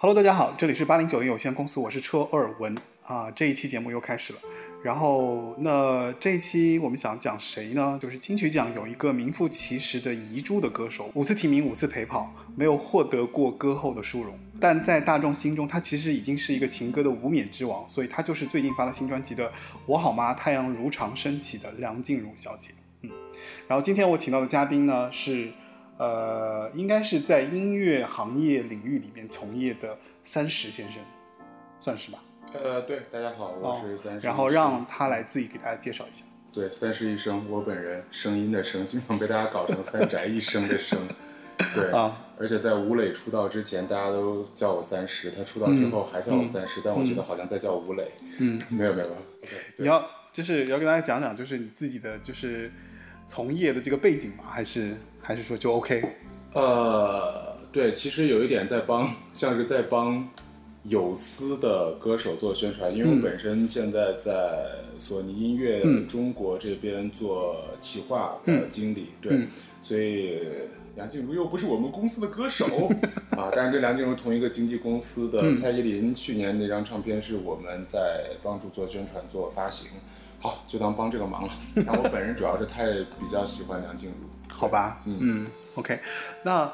Hello，大家好，这里是八零九零有限公司，我是车尔文啊。这一期节目又开始了，然后那这一期我们想讲谁呢？就是金曲奖有一个名副其实的遗珠的歌手，五次提名，五次陪跑，没有获得过歌后的殊荣，但在大众心中，他其实已经是一个情歌的无冕之王，所以他就是最近发了新专辑的《我好吗？太阳如常升起》的梁静茹小姐。嗯，然后今天我请到的嘉宾呢是。呃，应该是在音乐行业领域里面从业的三十先生，算是吧？呃，对，大家好，我是三十。然后让他来自己给大家介绍一下。对，三十一生，我本人声音的声，经常被大家搞成三宅一生的生。对啊，而且在吴磊出道之前，大家都叫我三十，他出道之后还叫我三十，但我觉得好像在叫吴磊。嗯，没有没有。你要就是要跟大家讲讲，就是你自己的就是从业的这个背景吗？还是？还是说就 OK？呃，对，其实有一点在帮，像是在帮有私的歌手做宣传，因为我本身现在在索尼音乐中国这边做企划的经理，对，所以梁静茹又不是我们公司的歌手 啊，但是跟梁静茹同一个经纪公司的蔡依林，去年那张唱片是我们在帮助做宣传、做发行，好，就当帮这个忙了。但我本人主要是太比较喜欢梁静茹。好吧，嗯，OK，那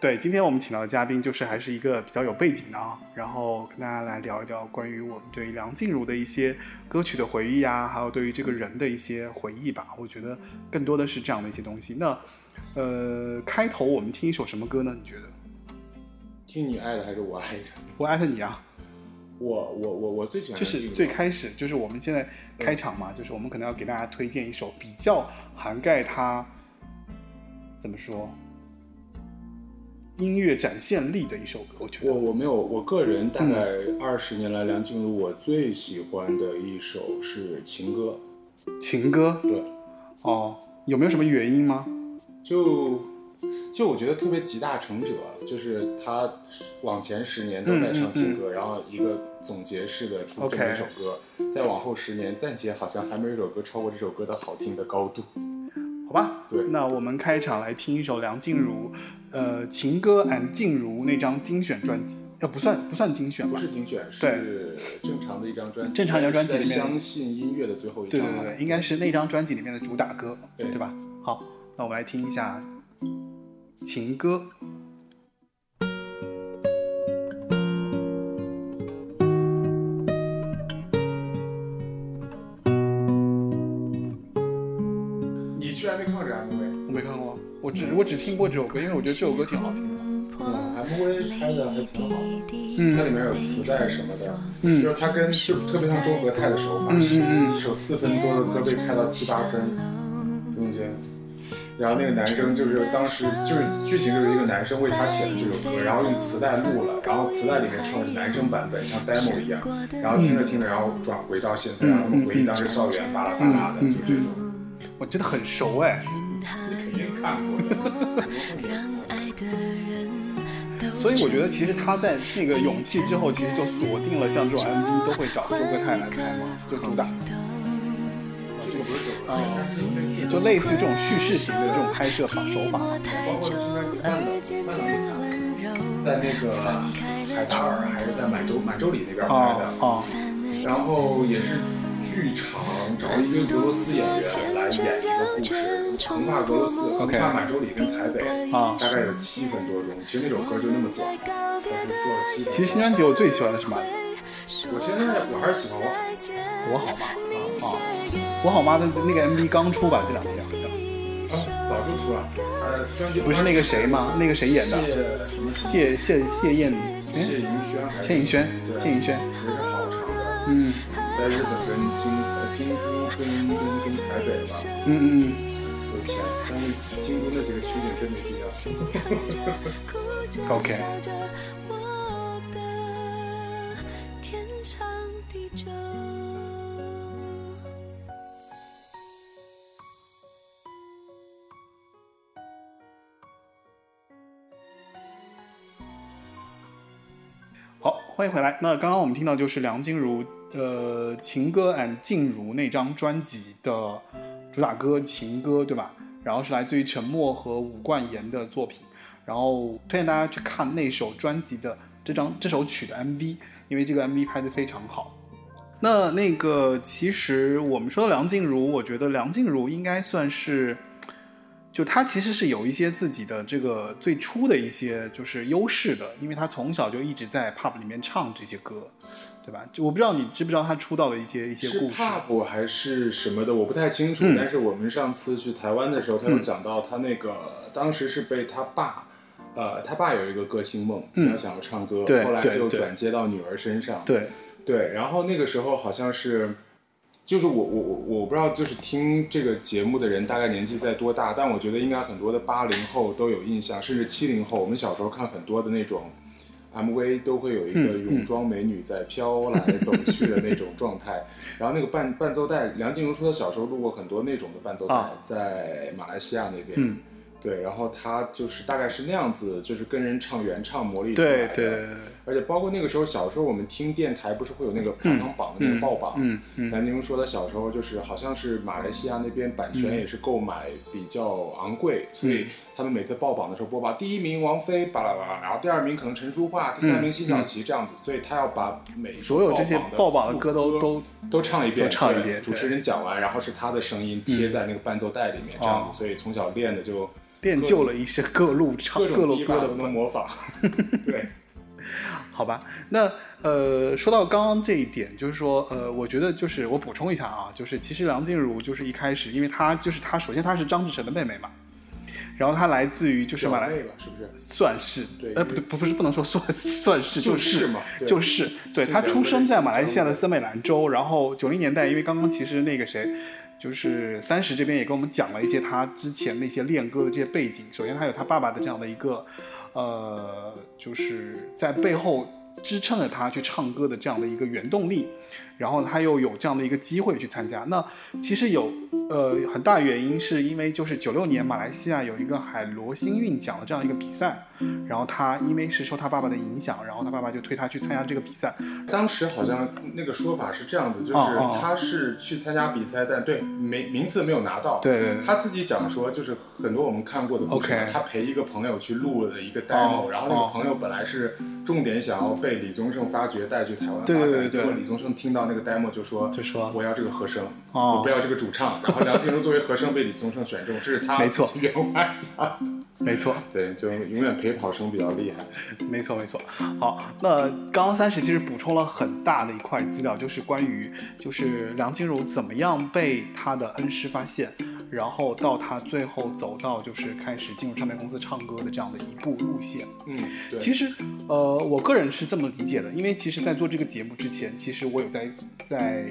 对，今天我们请到的嘉宾就是还是一个比较有背景的啊，然后跟大家来聊一聊关于我们对梁静茹的一些歌曲的回忆啊，还有对于这个人的一些回忆吧。我觉得更多的是这样的一些东西。那呃，开头我们听一首什么歌呢？你觉得？听你爱的还是我爱的？我爱的你啊！我我我我最喜欢就是最开始就是我们现在开场嘛，就是我们可能要给大家推荐一首比较涵盖他。怎么说？音乐展现力的一首歌，我觉得我我没有，我个人大概二十年来，梁静茹我最喜欢的一首是情歌。情歌？对。哦，有没有什么原因吗？就就我觉得特别集大成者，就是他往前十年都在唱情歌，然后一个总结式的出这么一首歌，再往后十年暂且好像还没有一首歌超过这首歌的好听的高度。好吧，对，那我们开场来听一首梁静茹，呃，情歌 and 静茹那张精选专辑，呃，不算不算精选吧？不是精选，是正常的一张专辑。正常一张专辑里面，相信音乐的最后一张。对对对，应该是那张专辑里面的主打歌，对吧？好，那我们来听一下情歌。我只我只听过这首歌，因为我觉得这首歌挺好听的。嗯，MV 拍的还挺好的。嗯，它里面有磁带什么的。嗯，就是它跟就特别像周和泰的手法。嗯嗯嗯。一首四分多的歌被拍到七八分，中间。然后那个男生就是当时就是剧情就是一个男生为他写的这首歌，然后用磁带录了，然后磁带里面唱的是男生版本，像 demo 一样。然后听着听着，然后转回到现在，然后他们回忆当时校园巴拉巴拉的，就这种。我真的很熟哎。所以我觉得，其实他在那个勇气之后，其实就锁定了像这种 MV 都会找周格泰来拍嘛，就主打。这个不是周格泰，就类似于这种叙事型的这种拍摄法手法。包括新专辑《慢了慢了在那个海达尔还是在满洲满洲里那边拍的啊，然后也是。剧场找了一堆俄罗斯演员来演一个故事，横跨俄罗斯，横跨满洲里跟台北，啊，大概有七分多钟。其实那首歌就那么短，但是做了七分。其实新专辑我最喜欢的是哪我现在我还是喜欢我好，我好吗？啊，我好吗的那个 MV 刚出吧？这两天好像。啊，早就出了。呃，专辑不是那个谁吗？那个谁演的？谢谢谢燕，谢盈萱还是？谢盈萱，谢盈萱。也是好长的。嗯。在日本跟京呃京都跟跟跟台北吧，嗯嗯，有钱，但是京都那几个取景真没必要。OK。好，欢迎回来。那刚刚我们听到就是梁静茹。呃，情歌 and 静茹那张专辑的主打歌《情歌》，对吧？然后是来自于陈默和伍冠言的作品。然后推荐大家去看那首专辑的这张这首曲的 MV，因为这个 MV 拍得非常好。那那个其实我们说的梁静茹，我觉得梁静茹应该算是，就她其实是有一些自己的这个最初的一些就是优势的，因为她从小就一直在 pub 里面唱这些歌。对吧？就我不知道你知不知道他出道的一些一些故事。是 pop 还是什么的，我不太清楚。但是我们上次去台湾的时候，他有讲到他那个当时是被他爸，呃，他爸有一个歌星梦，他想要唱歌，后来就转接到女儿身上。对对，然后那个时候好像是，就是我我我我不知道，就是听这个节目的人大概年纪在多大，但我觉得应该很多的八零后都有印象，甚至七零后，我们小时候看很多的那种。MV 都会有一个泳装美女在飘来走去的那种状态，然后那个伴伴奏带，梁静茹说她小时候录过很多那种的伴奏带，在马来西亚那边。对，然后她就是大概是那样子，就是跟人唱原唱魔力出来的。对对。而且包括那个时候，小时候我们听电台，不是会有那个排行榜的那个报榜？嗯嗯。南宁说他小时候就是好像是马来西亚那边版权也是购买比较昂贵，所以他们每次报榜的时候播报第一名王菲，巴拉巴拉，然后第二名可能陈淑桦，第三名辛晓琪这样子，所以他要把每所有这些报榜的歌都都都唱一遍，唱一遍。主持人讲完，然后是他的声音贴在那个伴奏带里面，这样子，所以从小练的就。练就了一些各路唱各路歌的能模仿，对，好吧。那呃，说到刚刚这一点，就是说呃，我觉得就是我补充一下啊，就是其实梁静茹就是一开始，因为她就是她，首先她是张志成的妹妹嘛，然后她来自于就是马来，是不是？算是，对，呃，不对，不不是不能说算 算是，就是嘛，就是，对，她出生在马来西亚的森美兰州，然后九零年代，因为刚刚其实那个谁。就是三十这边也跟我们讲了一些他之前那些练歌的这些背景。首先，他有他爸爸的这样的一个，呃，就是在背后支撑着他去唱歌的这样的一个原动力。然后他又有这样的一个机会去参加，那其实有呃很大原因是因为就是九六年马来西亚有一个海螺星运奖的这样一个比赛，然后他因为是受他爸爸的影响，然后他爸爸就推他去参加这个比赛。当时好像那个说法是这样子，就是他是去参加比赛，但对没名次没有拿到。对，他自己讲说就是很多我们看过的故事，他陪一个朋友去录了一个 demo，然后那个朋友本来是重点想要被李宗盛发掘带去台湾发展，结果李宗盛听到。那个 demo 就说就说我要这个和声，我不要这个主唱。然后梁静茹作为和声被李宗盛选中，这是他没错原话讲，没错，对，就永远陪跑声比较厉害。没错没错。好，那刚刚三十其实补充了很大的一块资料，就是关于就是梁静茹怎么样被他的恩师发现。然后到他最后走到就是开始进入唱片公司唱歌的这样的一步路线，嗯，对。其实，呃，我个人是这么理解的，因为其实，在做这个节目之前，其实我有在在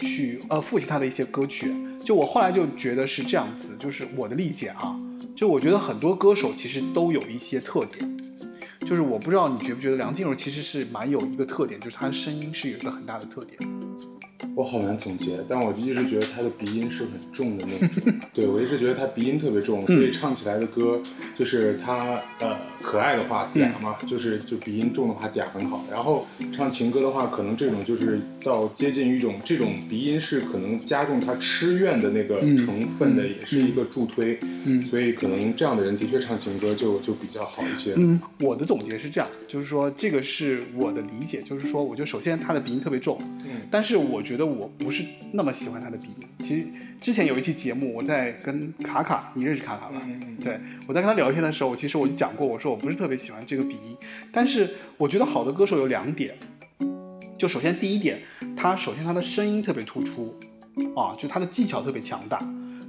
去呃复习他的一些歌曲。就我后来就觉得是这样子，就是我的理解啊，就我觉得很多歌手其实都有一些特点，就是我不知道你觉不觉得梁静茹其实是蛮有一个特点，就是她的声音是有一个很大的特点。我好难总结，但我就一直觉得他的鼻音是很重的那种。对我一直觉得他鼻音特别重，所以唱起来的歌就是他呃可爱的话嗲嘛，就是就鼻音重的话嗲很好。然后唱情歌的话，可能这种就是到接近于一种这种鼻音是可能加重他痴怨的那个成分的，也是一个助推。嗯，所以可能这样的人的确唱情歌就就比较好一些。嗯，我的总结是这样，就是说这个是我的理解，就是说我觉得首先他的鼻音特别重，嗯，但是我觉得。我不是那么喜欢他的鼻音。其实之前有一期节目，我在跟卡卡，你认识卡卡吧？嗯对，我在跟他聊天的时候，其实我就讲过，我说我不是特别喜欢这个鼻音。但是我觉得好的歌手有两点，就首先第一点，他首先他的声音特别突出，啊，就他的技巧特别强大。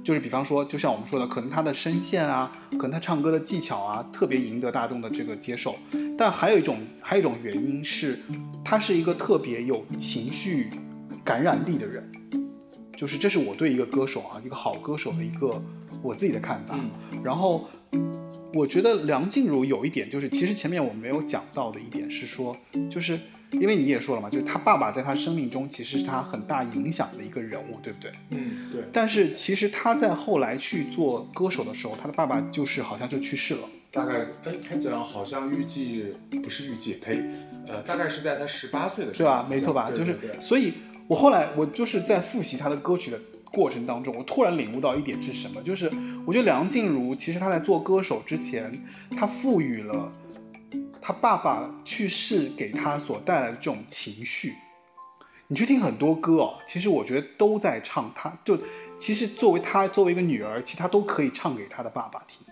就是比方说，就像我们说的，可能他的声线啊，可能他唱歌的技巧啊，特别赢得大众的这个接受。但还有一种，还有一种原因是，他是一个特别有情绪。感染力的人，就是这是我对一个歌手啊，一个好歌手的一个我自己的看法。然后，我觉得梁静茹有一点，就是其实前面我没有讲到的一点是说，就是因为你也说了嘛，就是他爸爸在他生命中其实是他很大影响的一个人物，对不对？嗯，对。但是其实他在后来去做歌手的时候，他的爸爸就是好像就去世了。大概哎，他讲好像预计不是预计，呸，呃，大概是在他十八岁的时候，对吧？没错吧？就是所以。我后来，我就是在复习他的歌曲的过程当中，我突然领悟到一点是什么？就是我觉得梁静茹其实她在做歌手之前，她赋予了她爸爸去世给她所带来的这种情绪。你去听很多歌哦，其实我觉得都在唱，她就其实作为她作为一个女儿，其实她都可以唱给她的爸爸听。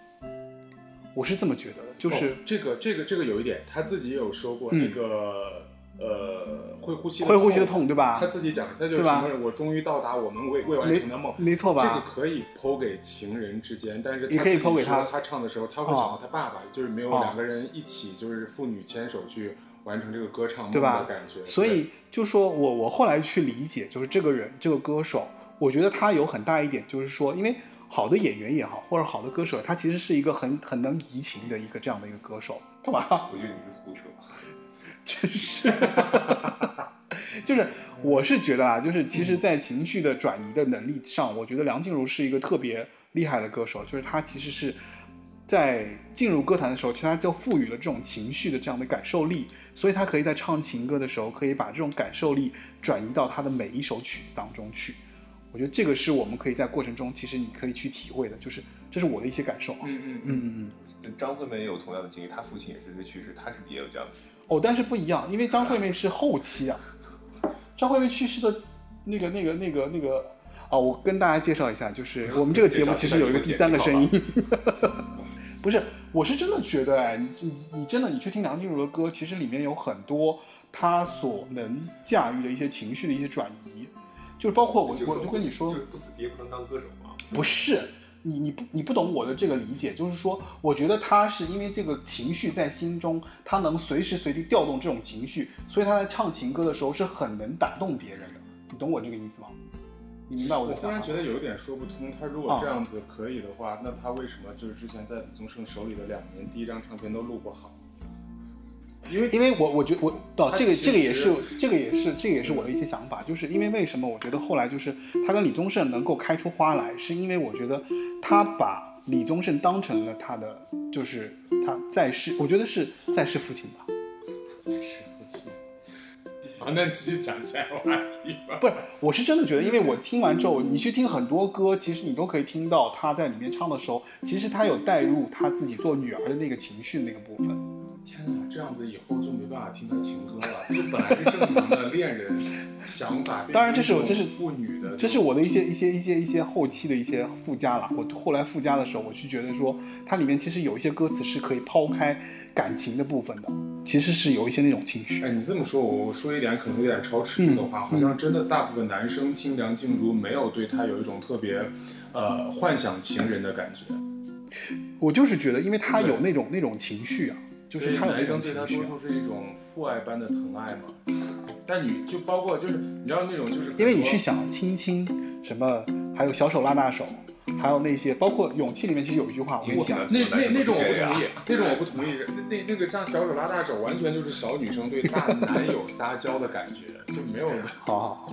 我是这么觉得的，就是这个这个这个有一点，她自己也有说过那个呃会呼吸会呼吸的痛，对吧？他自己讲，他就是什么我终于到达我们未未完成的梦，没错吧？这个可以剖给情人之间，但是也可以剖给他。他唱的时候，他会想到他爸爸，就是没有两个人一起，就是父女牵手去完成这个歌唱梦的感觉。所以就说我我后来去理解，就是这个人这个歌手，我觉得他有很大一点，就是说因为。好的演员也好，或者好的歌手，他其实是一个很很能移情的一个这样的一个歌手，干嘛？我觉得你是胡扯，真是，就是我是觉得啊，就是其实，在情绪的转移的能力上，我觉得梁静茹是一个特别厉害的歌手，就是她其实是在进入歌坛的时候，其实她就赋予了这种情绪的这样的感受力，所以她可以在唱情歌的时候，可以把这种感受力转移到她的每一首曲子当中去。我觉得这个是我们可以在过程中，其实你可以去体会的，就是这是我的一些感受啊。嗯嗯嗯嗯嗯。张惠妹也有同样的经历，她父亲也是个去世，她是不是也有这样的？哦，但是不一样，因为张惠妹是后期啊。张惠妹去世的那个、那个、那个、那个啊，我跟大家介绍一下，就是我们这个节目其实有一个第三个声音。不是，我是真的觉得，哎，你你你真的，你去听梁静茹的歌，其实里面有很多她所能驾驭的一些情绪的一些转移。就是包括我，我就跟你说，不死爹不能当歌手吗？不是，你你不你不懂我的这个理解，就是说，我觉得他是因为这个情绪在心中，他能随时随地调动这种情绪，所以他在唱情歌的时候是很能打动别人的。你懂我这个意思吗？你明白我的？我忽然觉得有一点说不通，他如果这样子可以的话，那他为什么就是之前在李宗盛手里的两年第一张唱片都录不好？因为，因为我我觉我到这个这个也是这个也是这个也是我的一些想法，就是因为为什么我觉得后来就是他跟李宗盛能够开出花来，是因为我觉得他把李宗盛当成了他的就是他在世，我觉得是在世父亲吧。在世父亲。好，那继续讲下一个话题吧。不是，我是真的觉得，因为我听完之后，你去听很多歌，其实你都可以听到他在里面唱的时候，其实他有带入他自己做女儿的那个情绪那个部分。天哪，这样子以后就没办法听他情歌了。就本来是正常的恋人想法，当然这是这是妇女的，这是我的一些一些一些一些后期的一些附加了。我后来附加的时候，我就觉得说，它里面其实有一些歌词是可以抛开感情的部分的，其实是有一些那种情绪。哎，你这么说，我我说一点可能有点超尺度的话，好像真的大部分男生听梁静茹没有对她有一种特别呃幻想情人的感觉。我就是觉得，因为她有那种那种情绪啊。就是他有那种对他多数是一种父爱般的疼爱嘛，但你就包括就是你知道那种就是因为你去想亲亲什么，还有小手拉大手，还有那些包括勇气里面其实有一句话，我跟你讲，那那那种我不同意，那种我不同意，那那个像小手拉大手，完全就是小女生对大男友撒娇的感觉，就没有。好好好，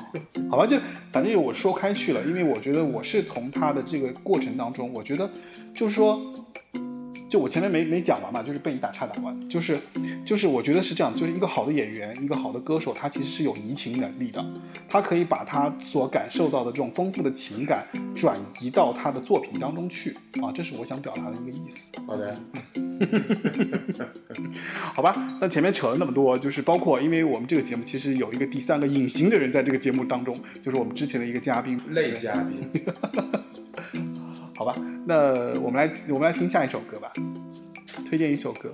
好吧，就反正我说开去了，因为我觉得我是从他的这个过程当中，我觉得就是说。就我前面没没讲完嘛，就是被你打岔打完，就是，就是我觉得是这样，就是一个好的演员，一个好的歌手，他其实是有移情能力的，他可以把他所感受到的这种丰富的情感转移到他的作品当中去。啊，这是我想表达的一个意思。好的，好吧，那前面扯了那么多，就是包括因为我们这个节目其实有一个第三个隐形的人在这个节目当中，就是我们之前的一个嘉宾，类嘉宾。好吧，那我们来我们来听下一首歌吧，推荐一首歌。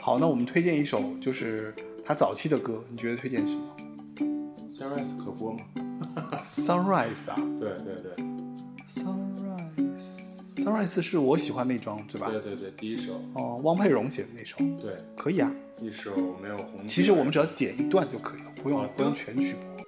好，那我们推荐一首就是他早期的歌，你觉得推荐什么？Sunrise 可播吗？Sunrise 啊？对对对，Sunrise，Sunrise 是我喜欢那张，对吧？对对对，第一首。哦，汪佩蓉写的那首。对，可以啊。一首没有红。其实我们只要剪一段就可以了，不用不用全曲播。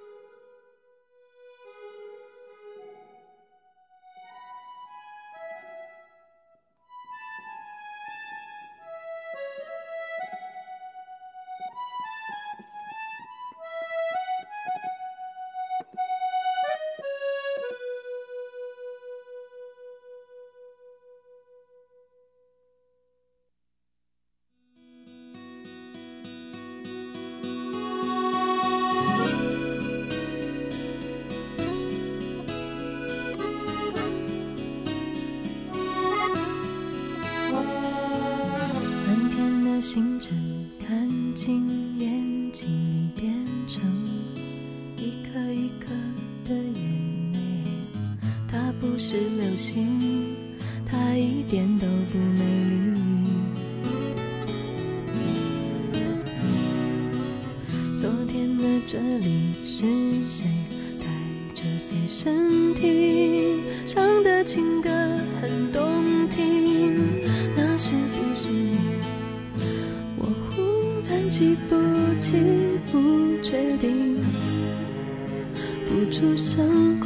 昨天的这里是谁带着随身听唱的情歌很动听？那是不是？我忽然记不起，不确定，不出声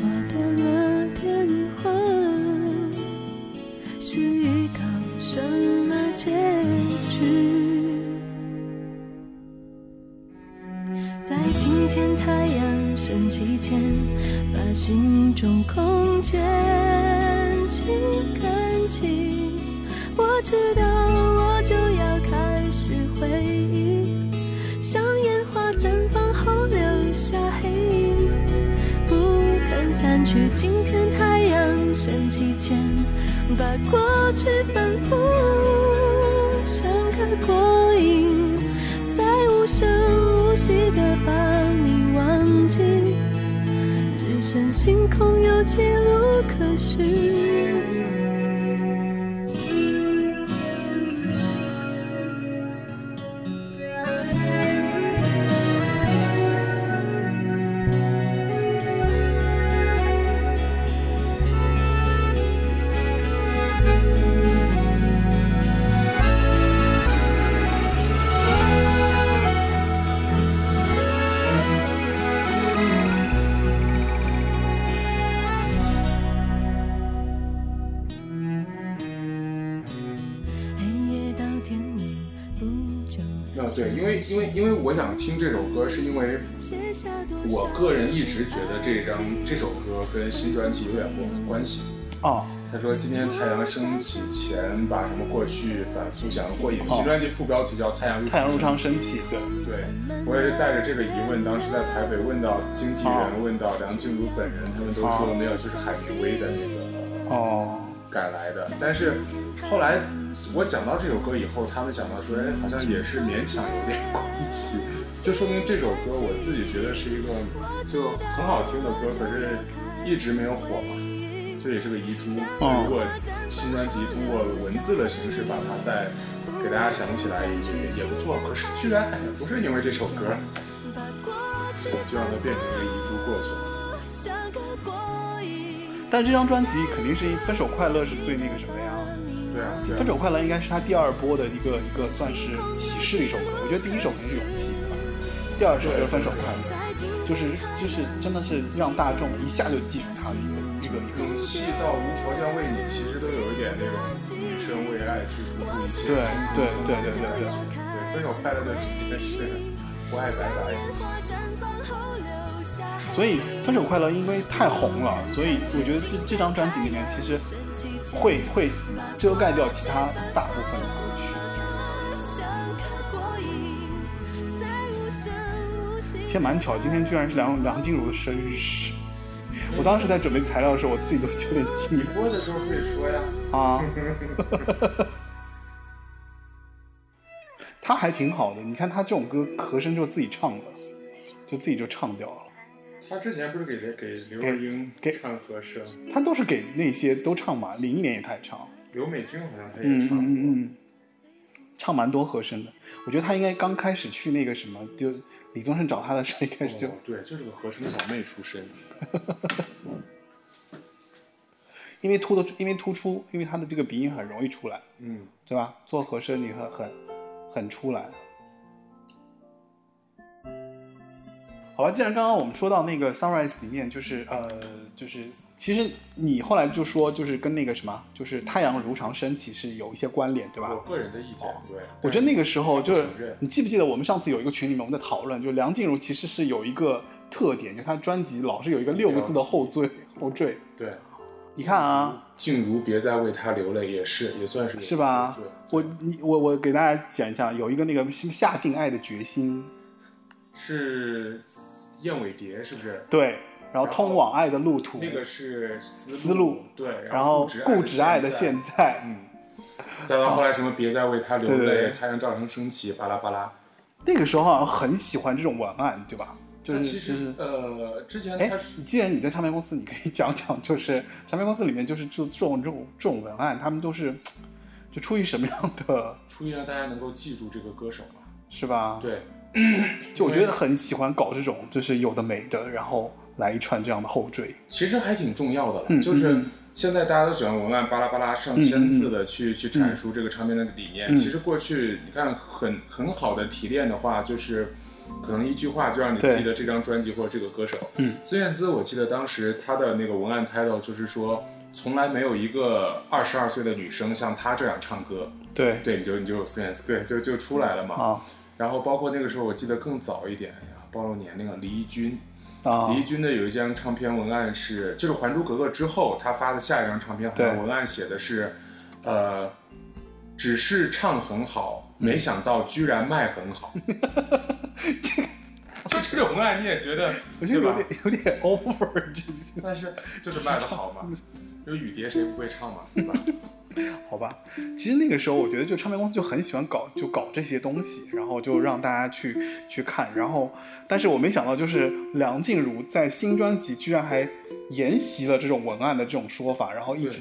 因为因为我想听这首歌，是因为我个人一直觉得这张这首歌跟新专辑有点关系。哦，他说今天太阳升起前，把什么过去反复想过瘾。哦新专辑副标题叫《太阳入太阳升起》。对，对，我也是带着这个疑问，当时在台北问到经纪哦人，问到梁静茹本人，他们都说没有，就是海明威的那个哦，改来的。但是后来我讲到这首歌以后，他们讲到说，哎，好像也是勉强有点关系，就说明这首歌我自己觉得是一个就很好听的歌，可是一直没有火嘛。这也是个遗珠。哦如果新专辑通过文字的形式把它再给大家想起来，也也不错。可是居然哎不是因为这首歌，就让它变成一个遗珠过去了。但这张专辑肯定是《分手快乐》是最那个什么呀？对啊，《分。手快乐》应该是他第二波的一个一个算是启示的一首歌。我觉得第一首肯定是《勇气》，对吧？第二首就是《分手快乐》，就是就是真的是让大众一下就记住他的一个一个一个勇气到无条件为你，其实都有一点那种女生为爱去不顾一切。对对对对对对，分手快乐就直接是不爱白白。所以《分手快乐》因为太红了，所以我觉得这这张专辑里面其实会会遮盖掉其他大部分的歌曲。其实蛮巧，今天居然是梁梁静茹的生日。我当时在准备材料的时候，我自己都有点惊播的时候可以说呀。啊。他还挺好的，你看他这种歌和声就自己唱的，就自己就唱掉了。他之前不是给谁给刘若英给唱和声，他都是给那些都唱嘛，零一年也他也唱，刘美君好像他嗯也唱过。嗯嗯嗯，唱蛮多和声的。我觉得他应该刚开始去那个什么，就李宗盛找他的时候，一开始就、哦对，就是个和声小妹出身。因为突的，因为突出，因为他的这个鼻音很容易出来，嗯，对吧？做和声你很很很出来。好吧，既然刚刚我们说到那个 Sunrise 里面，就是呃，就是其实你后来就说，就是跟那个什么，就是太阳如常升起是有一些关联，对吧？我个人的意见，对。我觉得那个时候就是你记不记得我们上次有一个群里面我们在讨论，就梁静茹其实是有一个特点，就她专辑老是有一个六个字的后缀后缀。对，你看啊，静茹别再为他流泪，也是也算是是吧对？我你我我给大家讲一下，有一个那个下定爱的决心，是燕尾蝶，是不是？对，然后通往爱的路途，那个是思思路对，然后固执爱的现现在，嗯，再到后来什么别再为他流泪，对太阳照常升起，巴拉巴拉。那个时候好像很喜欢这种文案，对吧？就是其实就是。呃，之前哎既然你在唱片公司，你可以讲讲，就是唱片公司里面就是就这种这种这种文案，他们都是就出于什么样的，出于让大家能够记住这个歌手嘛。是吧？，对，就我觉得很喜欢搞这种就是有的没的，然后来一串这样的后缀。其实还挺重要的就是嗯现在大家都喜欢文案巴拉巴拉上千字的去、去阐述这个唱片的理念。嗯其实过去你看很很好的提炼的话，就是可能一句话就让你记得这张专辑或者这个歌手。嗯，孙燕姿，我记得当时她的那个文案 title 就是说，从来没有一个二十二岁的女生像她这样唱歌。对对，你就你就有孙燕姿，对，就就出来了嘛。啊然后包括那个时候，我记得更早一点，哎呀，暴露年龄了，李翊君。啊李翊君的有一张唱片文案是，就是《还珠格格》之后他发的下一张唱片，文案写的是，呃，只是唱很好，没想到居然卖很好。这就这种文案你也觉得，我觉得有对吧点有点 over，这但是就是卖的好嘛，就是雨蝶谁不会唱嘛，对吧？好吧，其实那个时候我觉得，就唱片公司就很喜欢搞，就搞这些东西，然后就让大家去去看。然后，但是我没想到，就是梁静茹在新专辑居然还沿袭了这种文案的这种说法，然后一直，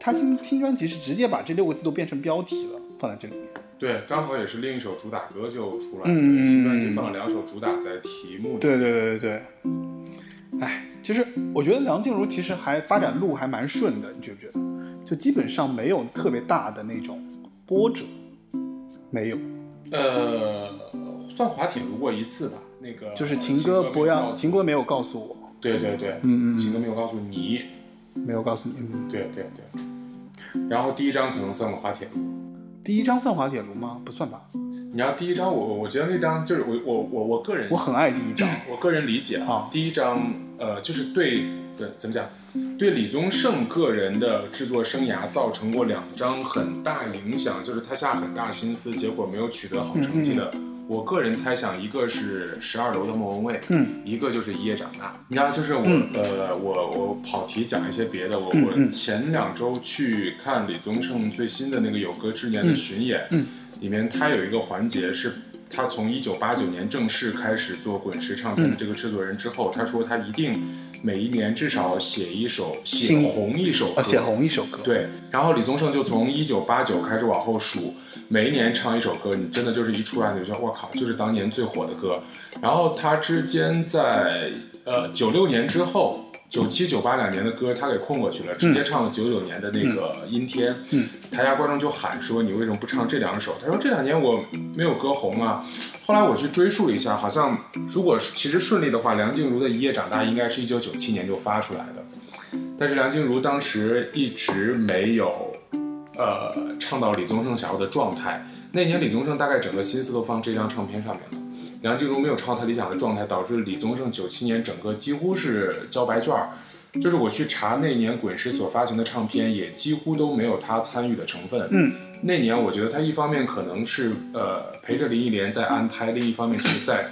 她新新专辑是直接把这六个字都变成标题了，放在这里面。对，刚好也是另一首主打歌就出来了，嗯对新专辑放了两首主打在题目里。对对对对对。哎，其实我觉得梁静茹其实还发展路还蛮顺的，你觉不觉得？就基本上没有特别大的那种波折，没有。呃，算滑铁卢过一次吧，那个就是情歌不要，情歌，没有告诉我，对对对，嗯嗯嗯情歌没有告诉你，没有告诉你。嗯，对对对。然后第一张可能算个滑铁卢，第一张算滑铁卢吗？不算吧。你要第一张我我觉得那张就是我我我我个人我很爱第一张。我个人理解啊第一张呃就是对对怎么讲，对李宗盛个人的制作生涯造成过两张很大影响，就是他下很大心思，结果没有取得好成绩的。我个人猜想，一个是十二楼的莫文蔚，嗯，一个就是一夜长大。你知道，就是我、嗯呃，我我跑题讲一些别的。我、我前两周去看李宗盛最新的那个有歌之年的巡演，嗯里面他有一个环节是。他从一九八九年正式开始做滚石唱片的这个制作人之后，他说他一定每一年至少写一首写新红一首歌，啊，写红一首歌。，对，然后李宗盛就从一九八九开始往后数，每一年唱一首歌，你真的就是一出来你就觉得我靠，就是当年最火的歌。然后他之间在呃九六年之后。九七九八两年的歌他给空过去了，直接唱了九九年的那个《阴天》。嗯，台下观众就喊说：“你为什么不唱这两首？”他说：“这两年我没有歌红啊。”后来我去追溯了一下，好像如果其实顺利的话，梁静茹的《一夜长大》应该是一九九七年就发出来的。但是梁静茹当时一直没有，呃，唱到李宗盛想要的状态。那年李宗盛大概整个心思都放这张唱片上面了，梁静茹没有唱到他理想的状态，导致李宗盛九七年整个几乎是交白卷儿。就是我去查那年滚石所发行的唱片，也几乎都没有他参与的成分。嗯，那年我觉得他一方面可能是呃陪着林忆莲在安胎，另一方面就是在，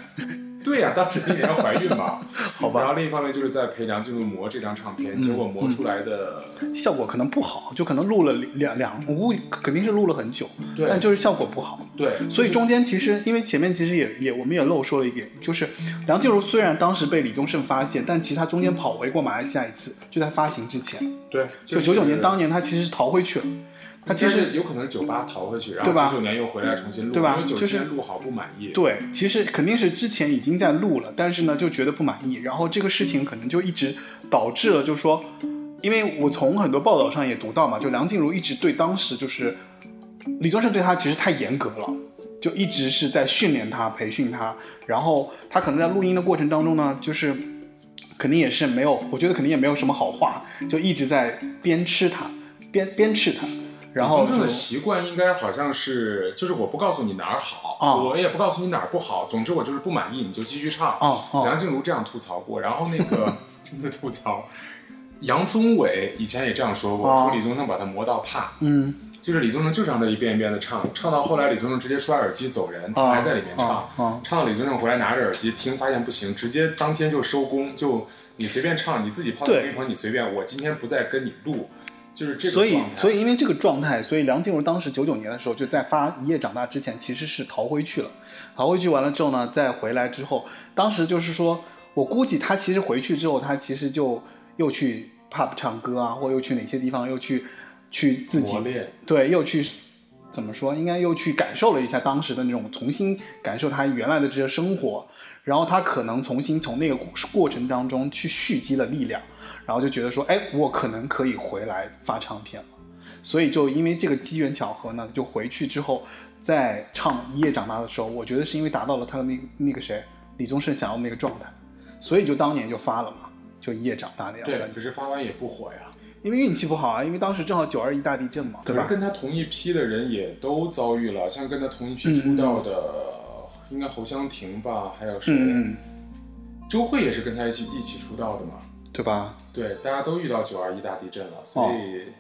对呀、当时林忆莲怀孕嘛，好吧，然后另一方面就是在陪梁静茹磨这张唱片，结果磨出来的，效果可能不好，就可能录了两两，我估计肯定是录了很久，对。但就是效果不好。对，所以中间其实，因为前面其实也也我们也漏说了一点，就是梁静茹虽然当时被李宗盛发现，但其实她中间跑回过马来西亚一次，就在发行之前，对，就是九九年当年她其实是逃回去了，她其实有可能是九八逃回去，然后九九年又回来重新录，对吧因为九就是七年录好不满意，对，其实肯定是之前已经在录了，但是呢就觉得不满意，然后这个事情可能就一直导致了，就是说，因为我从很多报道上也读到嘛，就梁静茹一直对当时就是李宗盛对她其实太严格了，就一直是在训练她、培训她，然后她可能在录音的过程当中呢，就是肯定也是没有，我觉得肯定也没有什么好话，就一直在鞭笞他、鞭鞭笞她，然后李宗盛的习惯应该好像是，就是我不告诉你哪儿好，啊。我也不告诉你哪儿不好，总之我就是不满意你就继续唱。哦哦梁静茹这样吐槽过，然后那个 真的吐槽，杨宗纬以前也这样说过，哦说李宗盛把他磨到怕，嗯。就是李宗盛就让他一遍一遍的唱，唱到后来李宗盛直接摔耳机走人，他哦还在里面唱，唱到李宗盛回来拿着耳机听，发现不行，直接当天就收工，就你随便唱，你自己泡对。你一盆你随便，我今天不再跟你录。就是这个所以所以因为这个状态，所以梁静茹当时九九年的时候就在发《一夜长大》之前，其实是逃回去了。逃回去完了之后呢，再回来之后，当时就是说我估计他其实回去之后，他其实就又去 pub 唱歌啊，或又去哪些地方又去去自己对，又去怎么说？应该又去感受了一下当时的那种，重新感受他原来的这些生活，然后他可能重新从那个过过程当中去蓄积了力量，然后就觉得说，哎，我可能可以回来发唱片了。所以就因为这个机缘巧合呢，就回去之后，在唱《一夜长大》的时候，我觉得是因为达到了他的那个那个谁李宗盛想要的那个状态，所以就当年就发了嘛，就《一夜长大》那样对。可是发完也不火呀。因为运气不好啊，因为当时正好九二一大地震嘛，对吧？跟他同一批的人也都遭遇了，像跟他同一批出道的，应该侯湘婷吧，还有谁？周慧也是跟他一起一起出道的嘛。对吧？对，大家都遇到九二一大地震了，所以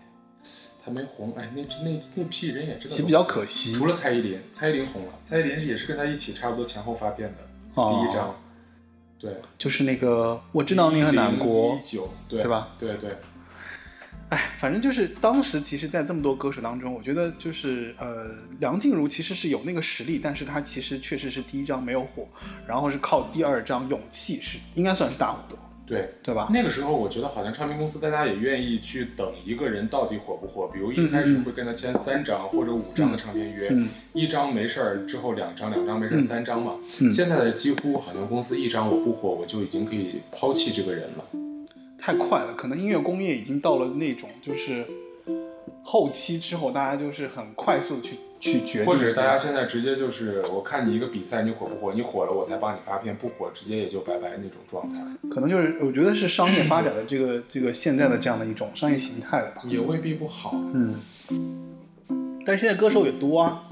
他没红。哎，那那那批人也真的其实比较可惜。除了蔡依林，蔡依林红了，蔡依林也是跟他一起差不多前后发片的、哦第一张。对，就是那个我知道你很难过对吧？对对，哎，反正就是当时其实，在这么多歌手当中，我觉得就是呃，梁静茹其实是有那个实力，但是她其实确实是第一张没有火，然后是靠第二张《勇气》是应该算是大火，对。对吧？那个时候，我觉得好像唱片公司大家也愿意去等一个人到底火不火。比如一开始会跟他签三张或者五张的唱片约，嗯一张没事儿，之后两张，两张没事儿，三张嘛。嗯现在的几乎好像公司一张我不火，我就已经可以抛弃这个人了。太快了，可能音乐工业已经到了那种就是后期之后，大家就是很快速的去去决定，或者大家现在直接就是，我看你一个比赛，你火不火？你火了我才帮你发片，不火直接也就拜拜那种状态，可能就是我觉得是商业发展的这个这个现在的这样的一种商业形态了吧。也未必不好。嗯，但是现在歌手也多啊，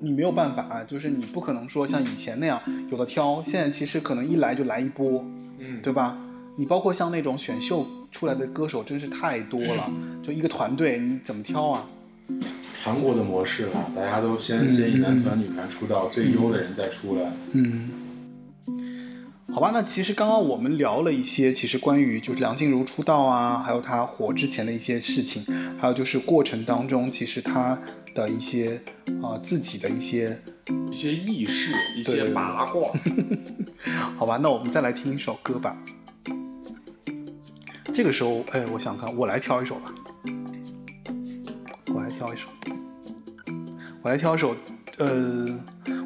你没有办法、啊，就是你不可能说像以前那样有的挑，现在其实可能一来就来一波，嗯，对吧？你包括像那种选秀出来的歌手，真是太多了，就一个团队你怎么挑啊？韩国的模式了，大家都先先以男团、女团出道，最优的人再出来。嗯，好吧，那其实刚刚我们聊了一些，其实关于就是梁静茹出道啊，还有她火之前的一些事情，还有就是过程当中，其实她的一些啊、自己的一些，一些轶事，一些八卦。好吧，那我们再来听一首歌吧。这个时候，哎，我想看，我来挑一首吧，挑一首，我来挑一首，呃，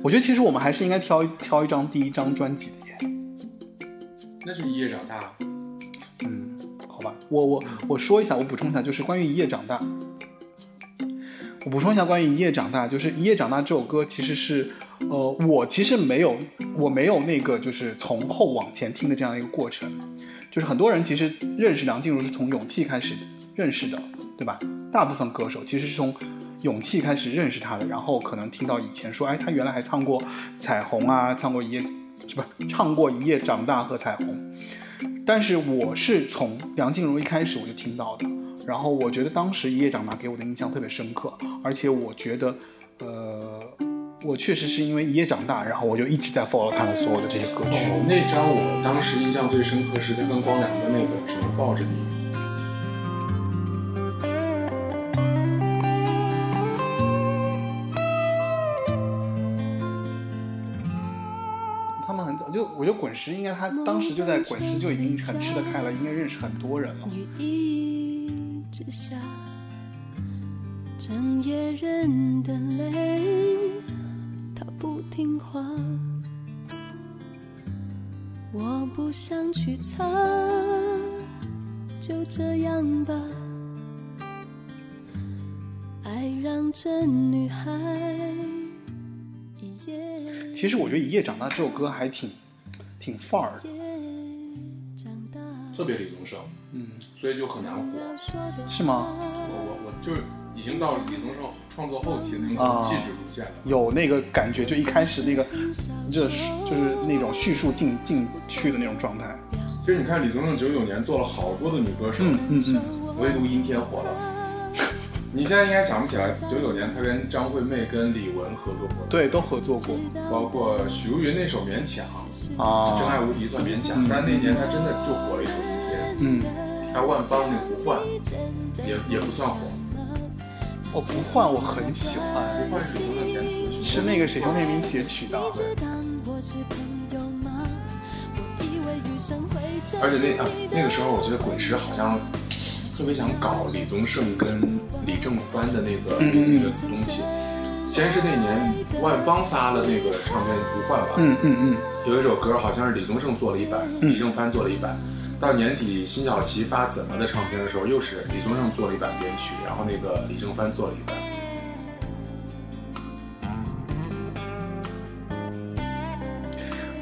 我觉得其实我们还是应该挑挑一张第一张专辑的耶。那是一夜长大，嗯，好吧，我我我说一下，我补充一下，就是关于《一夜长大》，我补充一下关于《一夜长大》，就是《一夜长大》这首歌其实是，呃，我其实没有，我没有那个就是从后往前听的这样一个过程，就是很多人其实认识梁静茹是从《勇气》开始认识的，对吧？大部分歌手其实是从《勇气》开始认识他的，然后可能听到以前说，哎，他原来还唱过《彩虹》啊，唱过《一夜》，是吧？唱过《一夜长大》和《彩虹》。但是我是从梁静茹一开始我就听到的，然后我觉得当时《一夜长大》给我的印象特别深刻，而且我觉得，呃，我确实是因为《一夜长大》，然后我就一直在 follow 他的所有的这些歌曲。那张我当时印象最深刻是他跟光良的那个《只能抱着你》。我觉得滚石应该他当时就在滚石就已经很吃得开了，应该认识很多人了。雨一直下，整夜人的泪，它不听话，我不想去擦，就这样吧。爱让这女孩其实我觉得《一夜长大》这首歌还挺挺范儿的。特别李宗盛，嗯，所以就很难火。是吗？我我我就是已经到李宗盛创作后期那啊种气质路线了。有那个感觉，就一开始那个，就是就是那种叙述进进去的那种状态。其实你看李宗盛九九年做了好多的女歌手，嗯嗯嗯，唯独阴天火了。你现在应该想不起来，九九年他跟张惠妹、跟李玟合作过，对，都合作过包括许茹芸那首《勉强》，真啊。爱无敌算勉强，但那年他真的就火了一首阴天。嗯，还有万芳那不换，也也不算火。我不换，我很喜欢，不换是刘的填词，是那个谁兄弟明写曲的。而且那啊那个时候，我觉得滚石好像特别想搞李宗盛跟李正帆的那个那个东西。先是那年万芳发了那个唱片《不换》吧，嗯嗯嗯，有一首歌好像是李宗盛做了一版，李正帆做了一版。到年底辛晓琪发《怎么》的唱片的时候，又是李宗盛做了一版编曲，然后那个李正帆做了一版。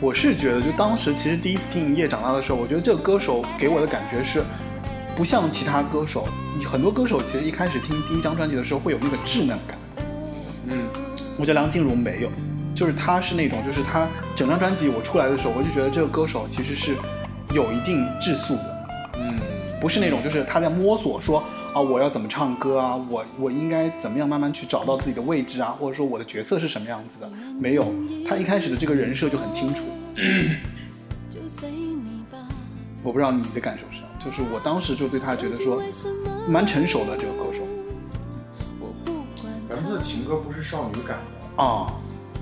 我是觉得，就当时其实第一次听《一夜长大》的时候，我觉得这个歌手给我的感觉是，不像其他歌手，你很多歌手其实一开始听第一张专辑的时候会有那个稚嫩感。嗯，我觉得梁静茹没有，就是她是那种，就是她整张专辑我出来的时候，我就觉得这个歌手其实是有一定质素的。嗯，不是那种就是他在摸索说啊我要怎么唱歌啊，我我应该怎么样慢慢去找到自己的位置啊，或者说我的角色是什么样子的，没有，他一开始的这个人设就很清楚。嗯我不知道你的感受是就是我当时就对他觉得说蛮成熟的这个歌手反正他的情歌不是少女感的。啊，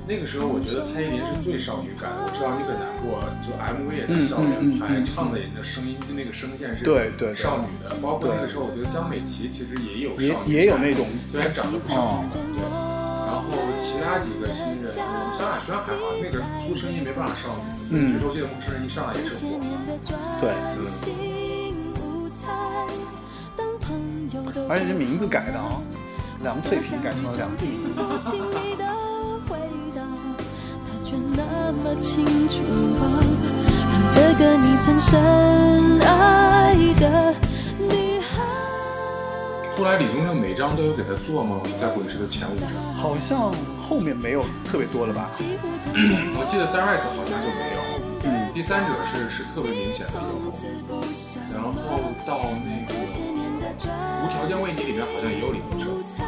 那个时候我觉得蔡依林是最少女感的。我知道你很难过，就 MV 也是校园拍，唱的人的声音跟那个声线是对对对少女的。包括那个时候，我觉得江美琪其实也有也少女也有那种虽然长得不是少女感，对。然后其他几个新人，萧亚轩还好，那个出声音没办法少女，所以决斗界的陌生人一上来也是火嘛。对，嗯，而且这名字改的啊，梁翠萍改成了梁静茹。那么清楚让这个你曾深爱的女孩。后来李宗盛每张都有给他做吗？在滚石的前五张，好像后面没有特别多了吧？我记得 Sunrise 好像就没有。嗯，第三者是是特别明显的有，然后到那个无条件为你里面好像也有李宗盛。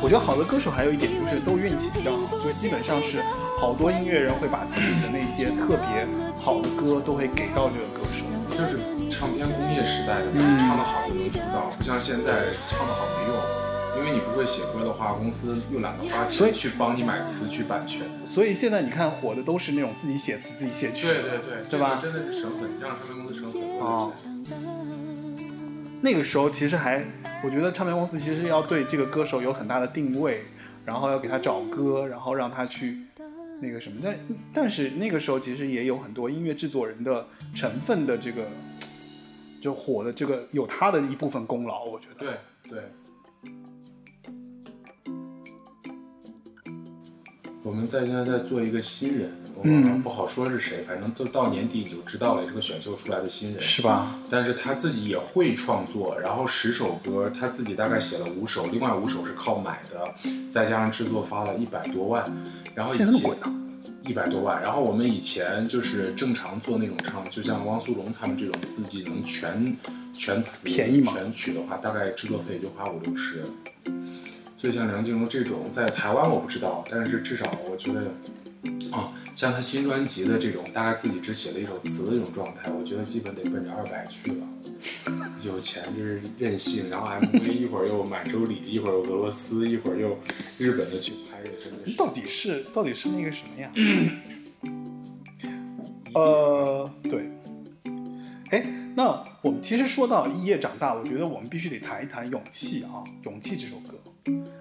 我觉得好的歌手还有一点就是都运气比较好，就基本上是好多音乐人会把自己的那些特别好的歌都会给到这个歌手。就是唱片工业时代的，唱得好就能出道，不像现在唱的好没用，因为你不会写歌的话，公司又懒得花钱去帮你买词曲版权。所以现在你看火的都是那种自己写词、自己写曲，对对对，对吧？真的是省本，让唱片公司省很多的钱。那个时候其实还，我觉得唱片公司其实要对这个歌手有很大的定位，然后要给他找歌，然后让他去那个什么。但但是那个时候其实也有很多音乐制作人的成分的这个，就火的这个有他的一部分功劳，我觉得。对对。我们在现在在做一个新人，我嗯不好说是谁，反正都到年底你就知道了，是个选秀出来的新人是吧？但是他自己也会创作，然后十首歌他自己大概写了五首，另外五首是靠买的，再加上制作花了一百多万，然后以前现在贵呢？一百多万，然后我们以前就是正常做那种唱，就像汪苏泷他们这种自己能全全词便宜吗全曲的话，大概制作费就花五六十。所以像梁静茹这种，在台湾我不知道，但是至少我觉得，哦，像她新专辑的这种，大概自己只写了一首词的这种状态，我觉得基本得奔着二百去了。有钱就是任性，然后 MV 一会儿又满洲里，一会儿又俄罗斯，一会儿又日本的去拍的，真的是。到底是到底是那个什么呀？呃，对。哎，那我们其实说到一夜长大，我觉得我们必须得谈一谈《勇气》啊，《勇气》这首歌，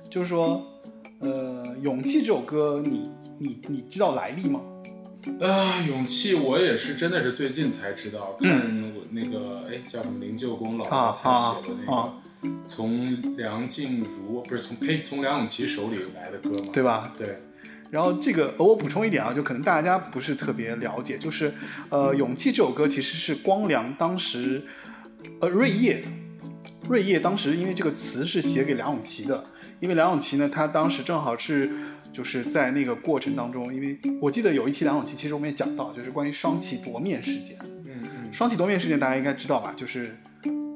就是说，呃，《勇气》这首歌，你你你知道来历吗？啊，勇气，我也是真的是最近才知道，嗯看我那个哎叫什么灵鹫宫老啊师他写的那个，啊从梁静茹不是从呸从梁咏琪手里来的歌嘛，对吧？对，然后这个，呃我补充一点啊，就可能大家不是特别了解，就是，呃，《勇气》这首歌其实是光良当时，呃，瑞叶的，瑞叶当时因为这个词是写给梁咏琪的，因为梁咏琪呢，她当时正好是就是在那个过程当中，因为我记得有一期梁咏琪其实我们也讲到，就是关于双旗夺面事件，嗯嗯，双旗夺面事件大家应该知道吧？就是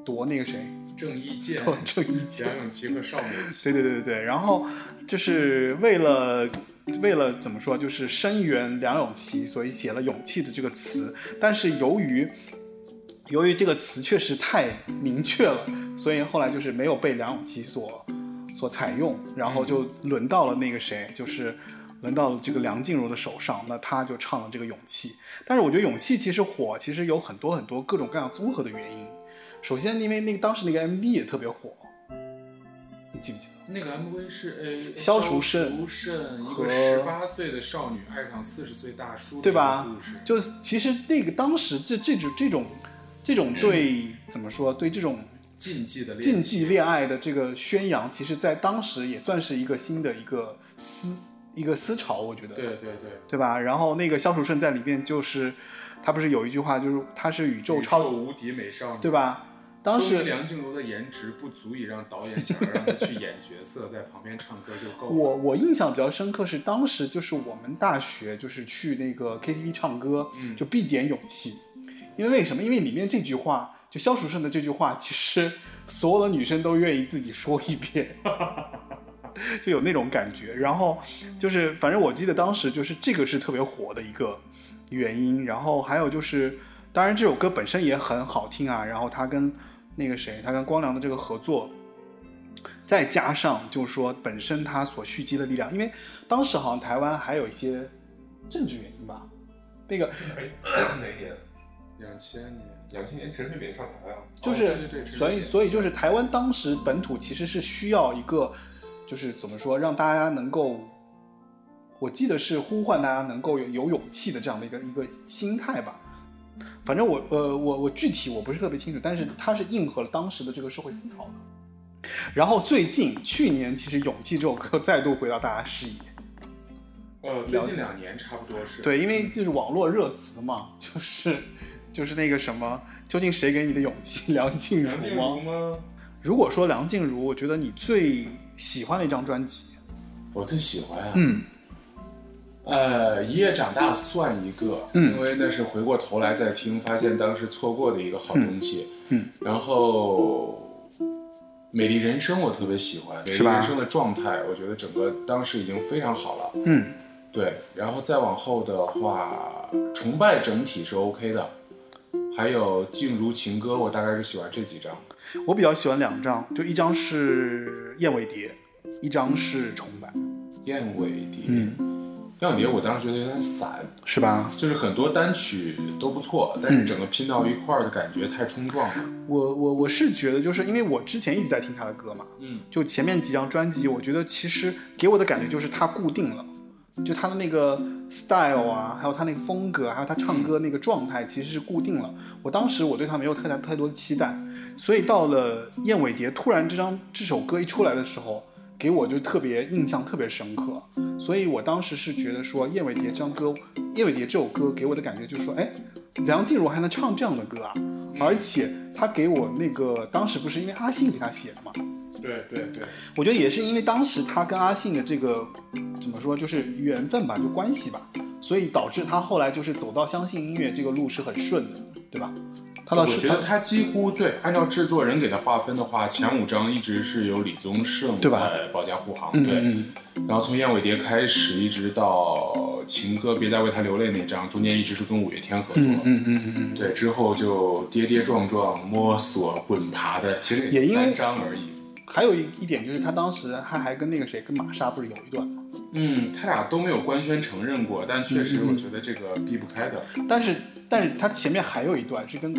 夺那个谁，郑伊健、夺郑伊健，梁咏琪和邵美琪，对对对对对，然后就是为了为了怎么说，就是声援梁咏琪，所以写了“勇气”的这个词。但是由于由于这个词确实太明确了，所以后来就是没有被梁咏琪所所采用，然后就轮到了那个谁，就是轮到了这个梁静茹的手上，那她就唱了这个《勇气》。但是我觉得《勇气》其实火，其实有很多很多各种各样综合的原因。首先，因为那个当时那个 MV 也特别火，你记不记得？那个 MV 是呃消除肾和个十八岁的少女爱上四十岁大叔的对吧就是其实那个当时这这种这种这种对怎么说对这种禁忌的恋禁忌恋爱的这个宣扬，其实在当时也算是一个新的一个思一个思潮，我觉得，对对对，对吧？然后那个肖楚慎在里面就是，他不是有一句话，就是他是宇宙宇超，宙无敌美少女，对？吧？当时梁静茹的颜值不足以让导演想要让她去演角色，在旁边唱歌就够了。我我印象比较深刻是当时就是我们大学就是去那个 KTV 唱歌，嗯就必点勇气，因为为什么？因为里面这句话，就萧楚慎的这句话，其实所有的女生都愿意自己说一遍，就有那种感觉。然后就是反正我记得当时就是这个是特别火的一个原因，然后还有就是，当然这首歌本身也很好听啊，然后他跟那个谁，他跟光良的这个合作。再加上就是说本身他所蓄积的力量，因为当时好像台湾还有一些政治原因吧，那个哎，哪一年？两千年，两千年陈水扁上台啊，就是，哦对对对所以所以就是台湾当时本土其实是需要一个，就是怎么说，让大家能够，我记得是呼唤大家能够有有勇气的这样的一个一个心态吧。反正我呃我我具体我不是特别清楚，但是它是应和了当时的这个社会思潮的。然后最近去年其实《勇气》这首歌再度回到大家视野，呃，最近两年差不多是。对，因为就是网络热词嘛，就是就是那个什么，究竟谁给你的勇气？梁静梁静茹吗？如果说梁静茹，我觉得你最喜欢的一张专辑，我最喜欢啊，嗯，呃，一夜长大算一个，嗯。因为那是回过头来再听，发现当时错过的一个好东西，嗯。然后美丽人生我特别喜欢，美丽人生的状态，我觉得整个当时已经非常好了，嗯。对，然后再往后的话，崇拜整体是 OK 的，还有静如情歌，我大概是喜欢这几张，我比较喜欢两张，就一张是燕尾蝶，一张是重版，燕尾蝶，嗯，燕尾蝶我当时觉得有点散，是吧？就是很多单曲都不错，但是整个拼到一块儿的感觉太冲撞了。我我我是觉得，就是因为我之前一直在听他的歌嘛，嗯，就前面几张专辑，我觉得其实给我的感觉就是他固定了，就他的那个 style 啊，还有他那个风格，还有他唱歌那个状态，其实是固定了。我当时我对他没有太大太多的期待，所以到了燕尾蝶突然这张这首歌一出来的时候，给我就特别印象特别深刻。所以我当时是觉得说燕尾蝶这张歌，燕尾蝶这首歌给我的感觉就是说，哎，梁静茹还能唱这样的歌啊！而且他给我那个当时不是因为阿信给他写的嘛，对对对，我觉得也是因为当时他跟阿信的这个怎么说，就是缘分吧，就关系吧，所以导致他后来就是走到相信音乐这个路是很顺的，对吧？他倒是我觉得他几乎对，按照制作人给他划分的话，前五张一直是由李宗盛在保驾护航，嗯对。嗯然后从燕尾蝶开始，一直到情歌别再为他流泪那张，中间一直是跟五月天合作。嗯嗯嗯嗯嗯，对，之后就跌跌撞撞、摸索、滚爬的，其实也因为三张而已。还有一一点就是他当时他还跟那个谁跟玛莎不是有一段吗？嗯，他俩都没有官宣承认过，但确实我觉得这个避不开的。但是但是他前面还有一段是跟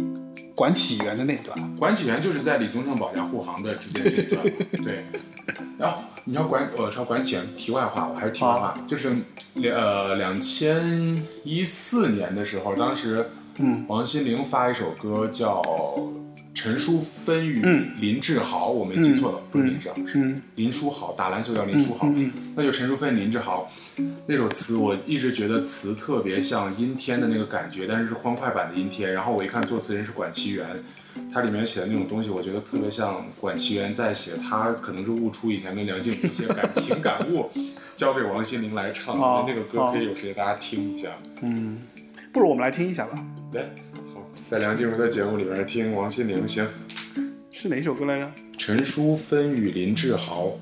管启源的那段，管启源就是在李宗盛保驾护航的之间这一段，对。然后你要管我说管启源，题外话，我还是题外话，就是两呃两千一四年的时候，当时嗯王心凌发一首歌叫《陈淑芬与嗯。林志豪》，我没记错了，不是林志豪，是嗯。林书豪，打篮球叫林书豪，嗯那就陈淑芬、林志豪。那首词，我一直觉得词特别像阴天的那个感觉，但是是欢快版的阴天。然后我一看作词人是管其源，他里面写的那种东西，我觉得特别像管其源在写，他可能是悟出以前跟梁静茹一些感情感悟，交给王心凌来唱。好那个歌可以有时间大家听一下。嗯，不如我们来听一下吧，来，好，在梁静茹的节目里面听王心凌先。是哪首歌来着？陈淑芬与林志豪。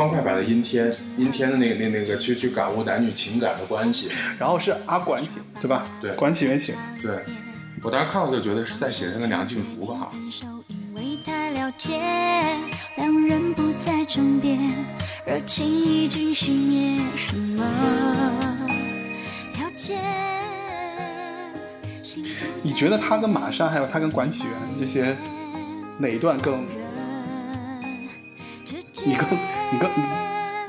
欢快版的阴天，阴天的那个那那个去去感悟男女情感的关系。然后是阿管写，对吧？对管启源写。对，我当时看到就觉得是在写那个梁静茹吧。因为太了解，两人不再争辩，热情已经熄灭，什么了解？幸福你觉得他跟马莎还有他跟管启源这些哪一段更？你更你更你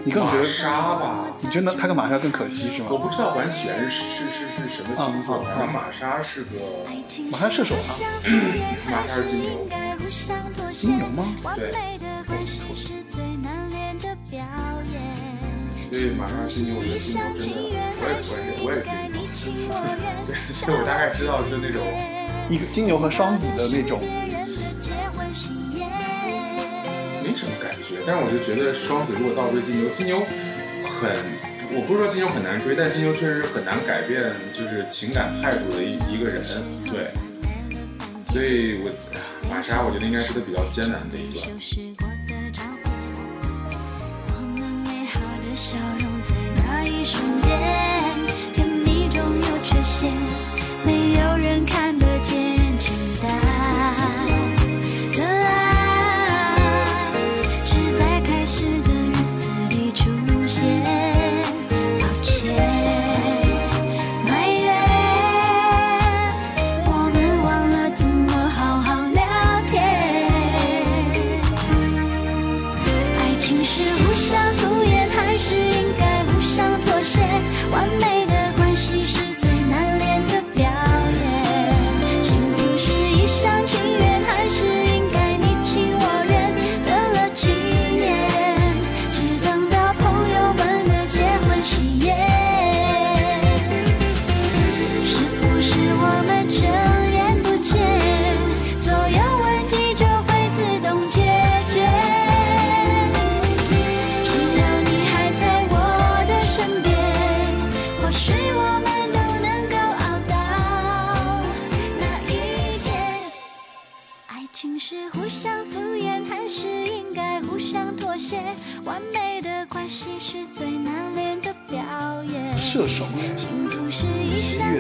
你更觉玛得？莎吧，你觉得他跟玛莎更可惜是吗？我不知道管起源是是是是什么星座，反正玛莎是个玛莎射手啊。玛莎是金牛。金牛吗？对。对所以玛莎金牛，我觉得金牛真的，我也我也我也金牛，对，所以我大概知道就那种一个金牛和双子的那种，没什么感觉，但是我就觉得双子如果倒追金牛，金牛很，我不是说金牛很难追，但金牛确实很难改变就是情感态度的一一个人，对，所以我玛莎我觉得应该是个比较艰难的一段。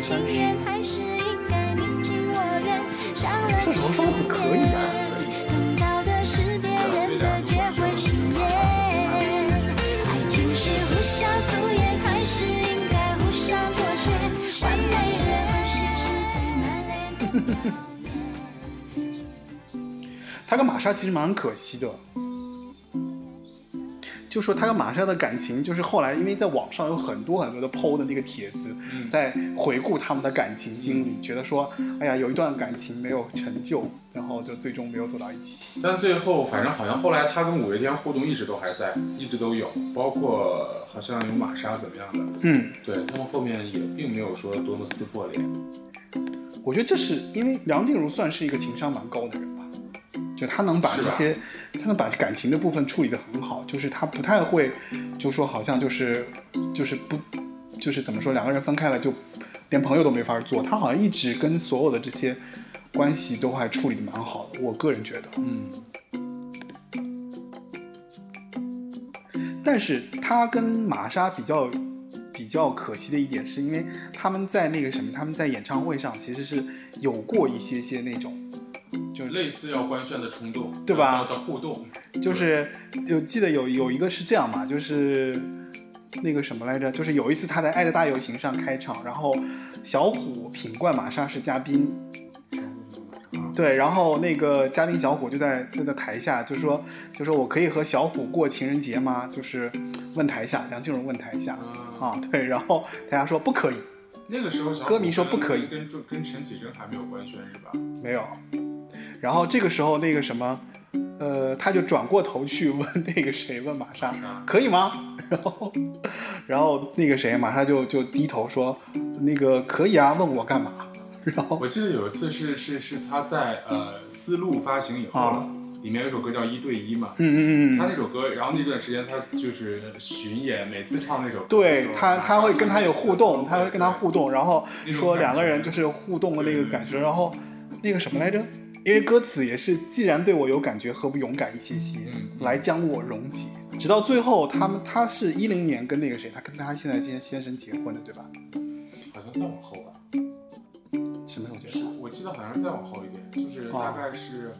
的关系是最难练的表演。他跟玛莎其实蛮可惜的。就说他跟玛莎的感情，就是后来因为在网上有很多很多的 PO 的那个帖子，在回顾他们的感情经历，觉得说，哎呀，有一段感情没有成就，然后就最终没有走到一起。但最后，反正好像后来他跟五月天互动一直都还在，一直都有，包括好像有玛莎怎么样的，嗯，对他们后面也并没有说多么撕破脸。我觉得这是因为梁静茹算是一个情商蛮高的人吧，就他能把这些，他能把感情的部分处理得很好，就是他不太会，就说好像就是就是不就是怎么说两个人分开了就连朋友都没法做，他好像一直跟所有的这些关系都还处理的蛮好的，我个人觉得。嗯，但是他跟玛莎比较比较可惜的一点，是因为他们在那个什么，他们在演唱会上其实是有过一些些那种，就是类似要官宣的冲动，对吧？的互动，就是有记得有有一个是这样嘛，就是那个什么来着，就是有一次他在《爱的大游行》上开场，然后小虎、品冠、玛莎是嘉宾，对，然后那个嘉宾小虎就在就在台下就说就说我可以和小虎过情人节吗？就是问台下梁静茹问台下。啊，啊，对，然后大家说不可以，那个时候小虎歌迷说不可以。跟跟跟陈绮贞还没有官宣是吧？没有。然后这个时候那个什么，呃，他就转过头去问那个谁，问玛莎莎可以吗？然后，然后那个谁，玛莎就就低头说，那个可以啊，问我干嘛？然后我记得有一次是是是他在呃丝路发行以后，啊里面有一首歌叫《一对一》嘛，嗯嗯嗯嗯，他那首歌，然后那段时间他就是巡演，每次唱那首对他他会跟他有互动，他会跟他互动，然后说两个人就是互动的那个感觉，然后那个什么来着？因为歌词也是，既然对我有感觉，何不勇敢一些些，嗯来将我溶解，直到最后，他们他是一零年跟那个谁，他跟他现在先先生结婚的，对吧？好像再往后吧，什么时候结是婚？我记得好像是再往后一点，就是大概是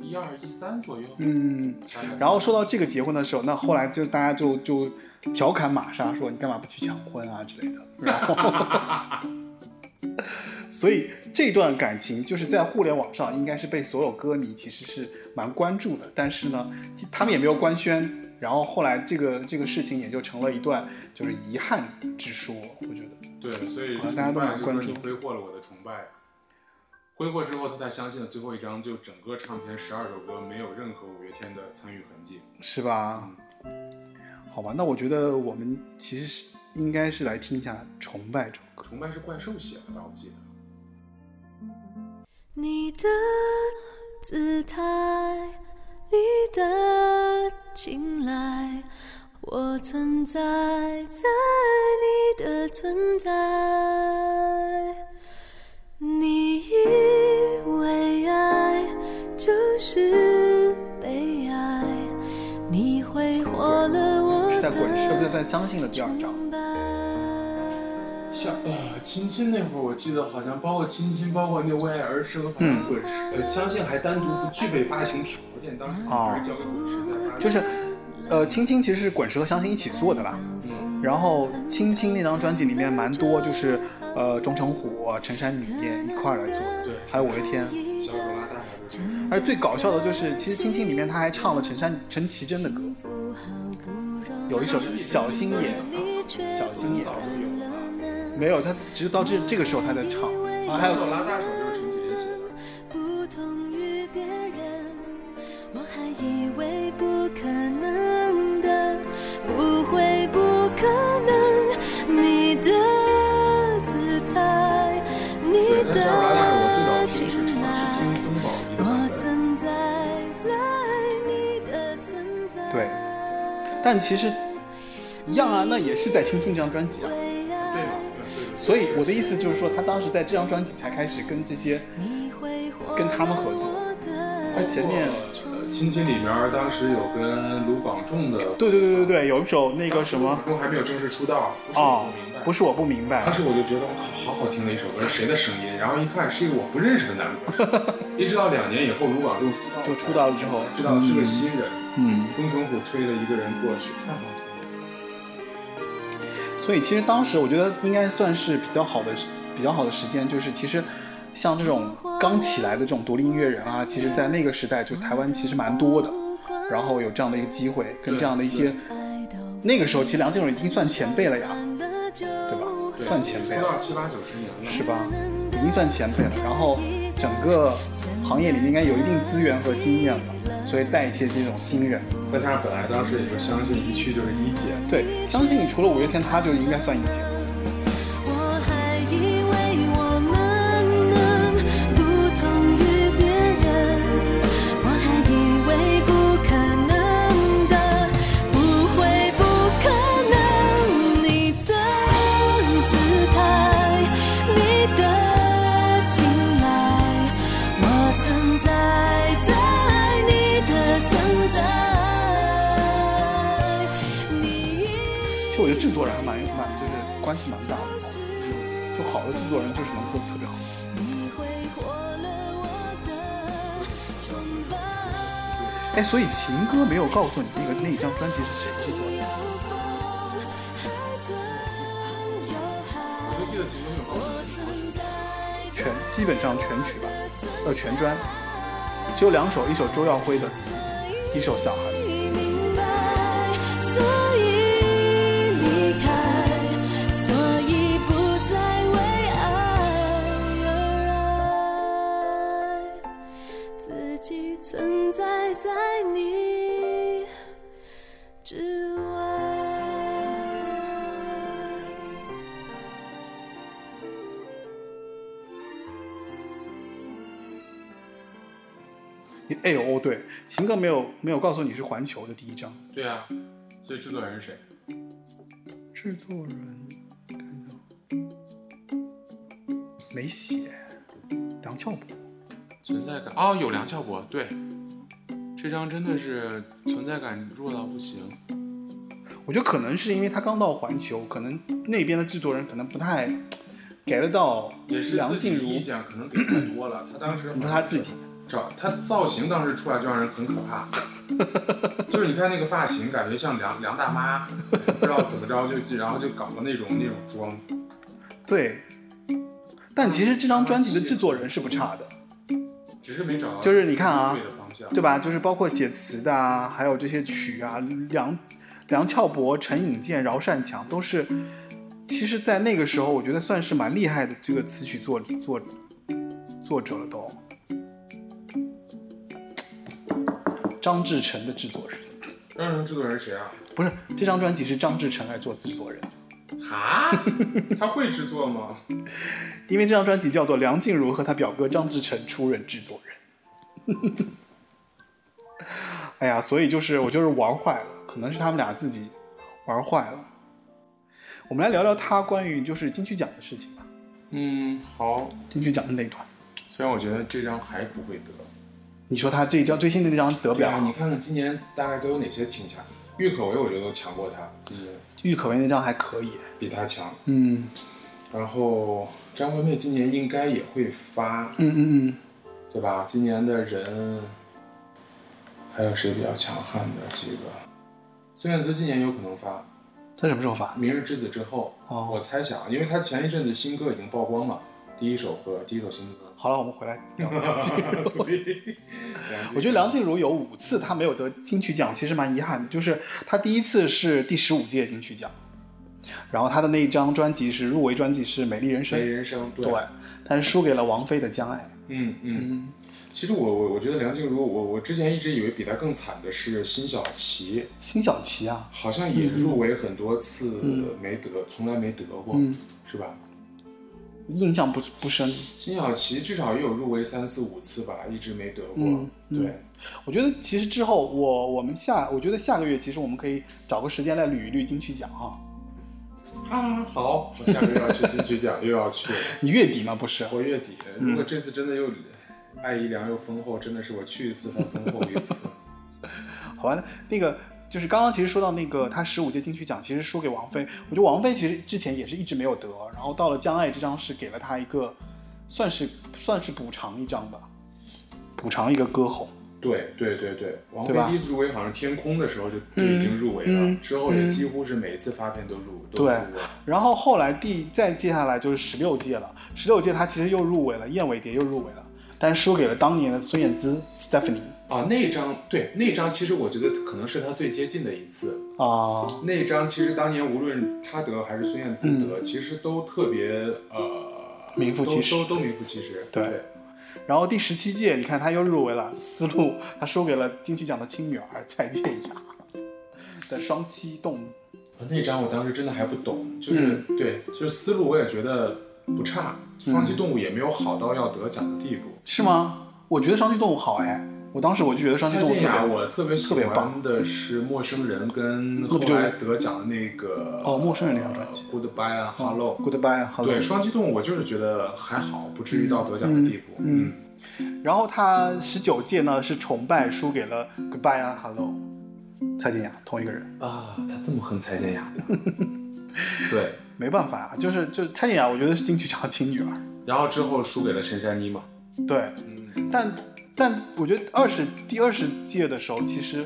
一二一三左右。嗯，然后说到这个结婚的时候，那后来就大家就就调侃玛莎说你干嘛不去抢婚啊之类的，然后，所以这段感情就是在互联网上应该是被所有歌迷其实是蛮关注的，但是呢，他们也没有官宣，然后后来这个这个事情也就成了一段就是遗憾之说，我觉得。对，所以大家都蛮关注你挥霍了我的崇拜。挥霍之后，他才相信了最后一张，就整个唱片十二首歌没有任何五月天的参与痕迹。是吧？好吧，那我觉得我们其实是应该是来听一下《崇拜》这首歌。崇拜是怪兽写的吧？我记得。你的姿态，你的青睐，我存在在你的存在。你以为爱就是被爱，你挥霍了我是在滚石，不是的在相信的第二章。崇拜。像呃，亲亲那会儿，我记得好像包括亲亲，包括那为爱而生，好像滚石、呃，相信还单独不具备发行条件，当时哦还是交给滚石在发行。就是，呃，青青其实是滚石和相信一起做的吧？嗯。然后青青那张专辑里面蛮多，就是呃钟成虎、陈珊妮一块儿来做的，对还有五月天。小手拉大手而最搞笑的就是，其实青青里面他还唱了陈珊陈绮贞的歌，有一首《小心眼》，小心眼。没有，他直到这这个时候他在唱啊，还有拉大手就是陈绮贞写的。不同于别人，我还以为不可能的，不会不可能。你的姿态，你的青尝试听睐，曾宝仪的版我本。存在在你的存在。对，但其实一样啊，那也是在青青这张专辑啊。所以我的意思就是说，他当时在这张专辑才开始跟这些跟他们合作，他前面呃，亲亲里面当时有跟卢广仲的，对对对对对，有一首那个什么卢广仲还没有正式出道，不是我哦不明白，，不是我不明白。当，时我就觉得哇，好好听的一首歌，谁的声音？然后一看是一个我不认识的男歌手，一直到两年以后卢广仲出道，就出道了之后知道是个新人，嗯，钟成虎推了一个人过去，太好。所以其实当时我觉得应该算是比较好的比较好的时间，就是其实像这种刚起来的这种独立音乐人啊，其实在那个时代就台湾其实蛮多的，然后有这样的一个机会，跟这样的一些那个时候其实梁静茹已经算前辈了呀，对吧？对，算前辈了，出道七八九十年了，是吧？已经算前辈了，然后整个行业里面应该有一定资源和经验吧，所以带一些这种新人。再加上本来当时也就相信一去就是一姐，对，相信除了五月天，他就应该算一姐。所以情歌没有告诉你那个那一张专辑是谁制作的？我就记得秦风有告诉你什么全基本上全曲吧，呃全专，只有两首，一首周耀辉的词，一首小孩哎呦哦，对，秦哥没有没有告诉你是环球的第一张对啊，所以制作人是谁？制作人，没写，梁翘柏。存在感哦，有梁翘柏，对，这张真的是存在感弱到不行。我觉得可能是因为他刚到环球，可能那边的制作人可能不太 get 到也是梁静茹。意见可能给太多了。他当时你说他自己，找他造型当时出来就让人很可怕，就是你看那个发型，感觉像梁梁大妈，不知道怎么着就就然后就搞了那种那种妆。对，但其实这张专辑的制作人是不差的，只是没找到，就是你看啊。对吧？就是包括写词的啊，还有这些曲啊，梁梁翘柏、陈颖健、饶善强都是，其实，在那个时候，我觉得算是蛮厉害的这个词曲作作作者了都。张志成的制作人张志成制作人谁啊？不是这张专辑是张志成来做制作人，啊？他会制作吗？因为这张专辑叫做梁静茹和她表哥张志成出任制作人。哎呀，所以就是我就是玩坏了，可能是他们俩自己玩坏了。我们来聊聊他关于就是金曲奖的事情吧，嗯，好。金曲奖的那段。虽然我觉得这张还不会得。你说他这张最新的那张得表，你看看今年大概都有哪些挺强？郁可唯我觉得都强过他，今年郁可唯那张还可以。比他强。嗯然后张惠妹今年应该也会发，嗯嗯嗯，对吧？今年的人还有谁比较强悍的几个？孙燕姿今年有可能发她什么时候发？《明日之子》之后，哦我猜想，因为她前一阵子新歌已经曝光了，第一首歌，第一首新歌，好了，我们回来聊。我觉得梁静茹有五次她没有得金曲奖，其实蛮遗憾的。就是她第一次是第十五届金曲奖，然后她的那一张专辑是入围专辑是《美丽人生美丽》，人生，对，对，但是输给了王菲的《将爱》。嗯嗯。嗯，其实我我我觉得梁静茹，我我之前一直以为比她更惨的是辛晓琪，辛晓琪啊，好像也入围很多次嗯没得，从来没得过，嗯是吧？印象不不深。辛晓琪至少也有入围三四五次吧，一直没得过。嗯嗯对，我觉得其实之后我我们下，我觉得下个月其实我们可以找个时间来捋一捋金曲奖哈。啊，好，我下个月要去金曲奖，又要去了。你月底吗？不是？我月底，如果这次真的又爱姨良又丰厚，真的是我去一次它丰厚一次。好吧，那个就是刚刚其实说到那个他十五届金曲奖其实输给王菲，我觉得王菲其实之前也是一直没有得，然后到了《将爱》这张是给了她一个算是算是补偿一张吧，补偿一个歌喉。对对对对，王菲第一次入围好像《天空》的时候就就已经入围了，嗯之后也几乎是每次发片都入都入对围。然后后来第再接下来就是十六届了，十六届她其实又入围了，燕尾蝶又入围了，但是输给了当年的孙燕姿 Stephanie 啊，那张对那张，其实我觉得可能是他最接近的一次。啊、那张其实当年无论他得还是孙燕姿得，其实都特别呃名副其实都都都名副其实。对然后第十七届，你看他又入围了丝路，他输给了金曲奖的亲女儿蔡健雅的《双栖动物》。那张我当时真的还不懂，就是、嗯对，就是思路我也觉得不差，双栖动物也没有好到要得奖的地步。是吗？我觉得双栖动物好哎，我当时我就觉得双栖蔡动物特别我特别喜特别棒。欢的是《陌生人》跟后来得奖的那个哦陌生人那张专辑。呃 Goodbye 啊 Hello。Goodbye，Hello 对，双栖动物我就是觉得还好，不至于到得奖的地步。嗯然后他十九届呢是崇拜输给了 Goodbye and Hello，蔡健雅同一个人，啊，他这么恨蔡健雅的。对，没办法啊，就是就蔡健雅，我觉得是金曲奖的亲女儿，然后之后输给了陈珊妮嘛。对，嗯，但但我觉得二十第二十届的时候其实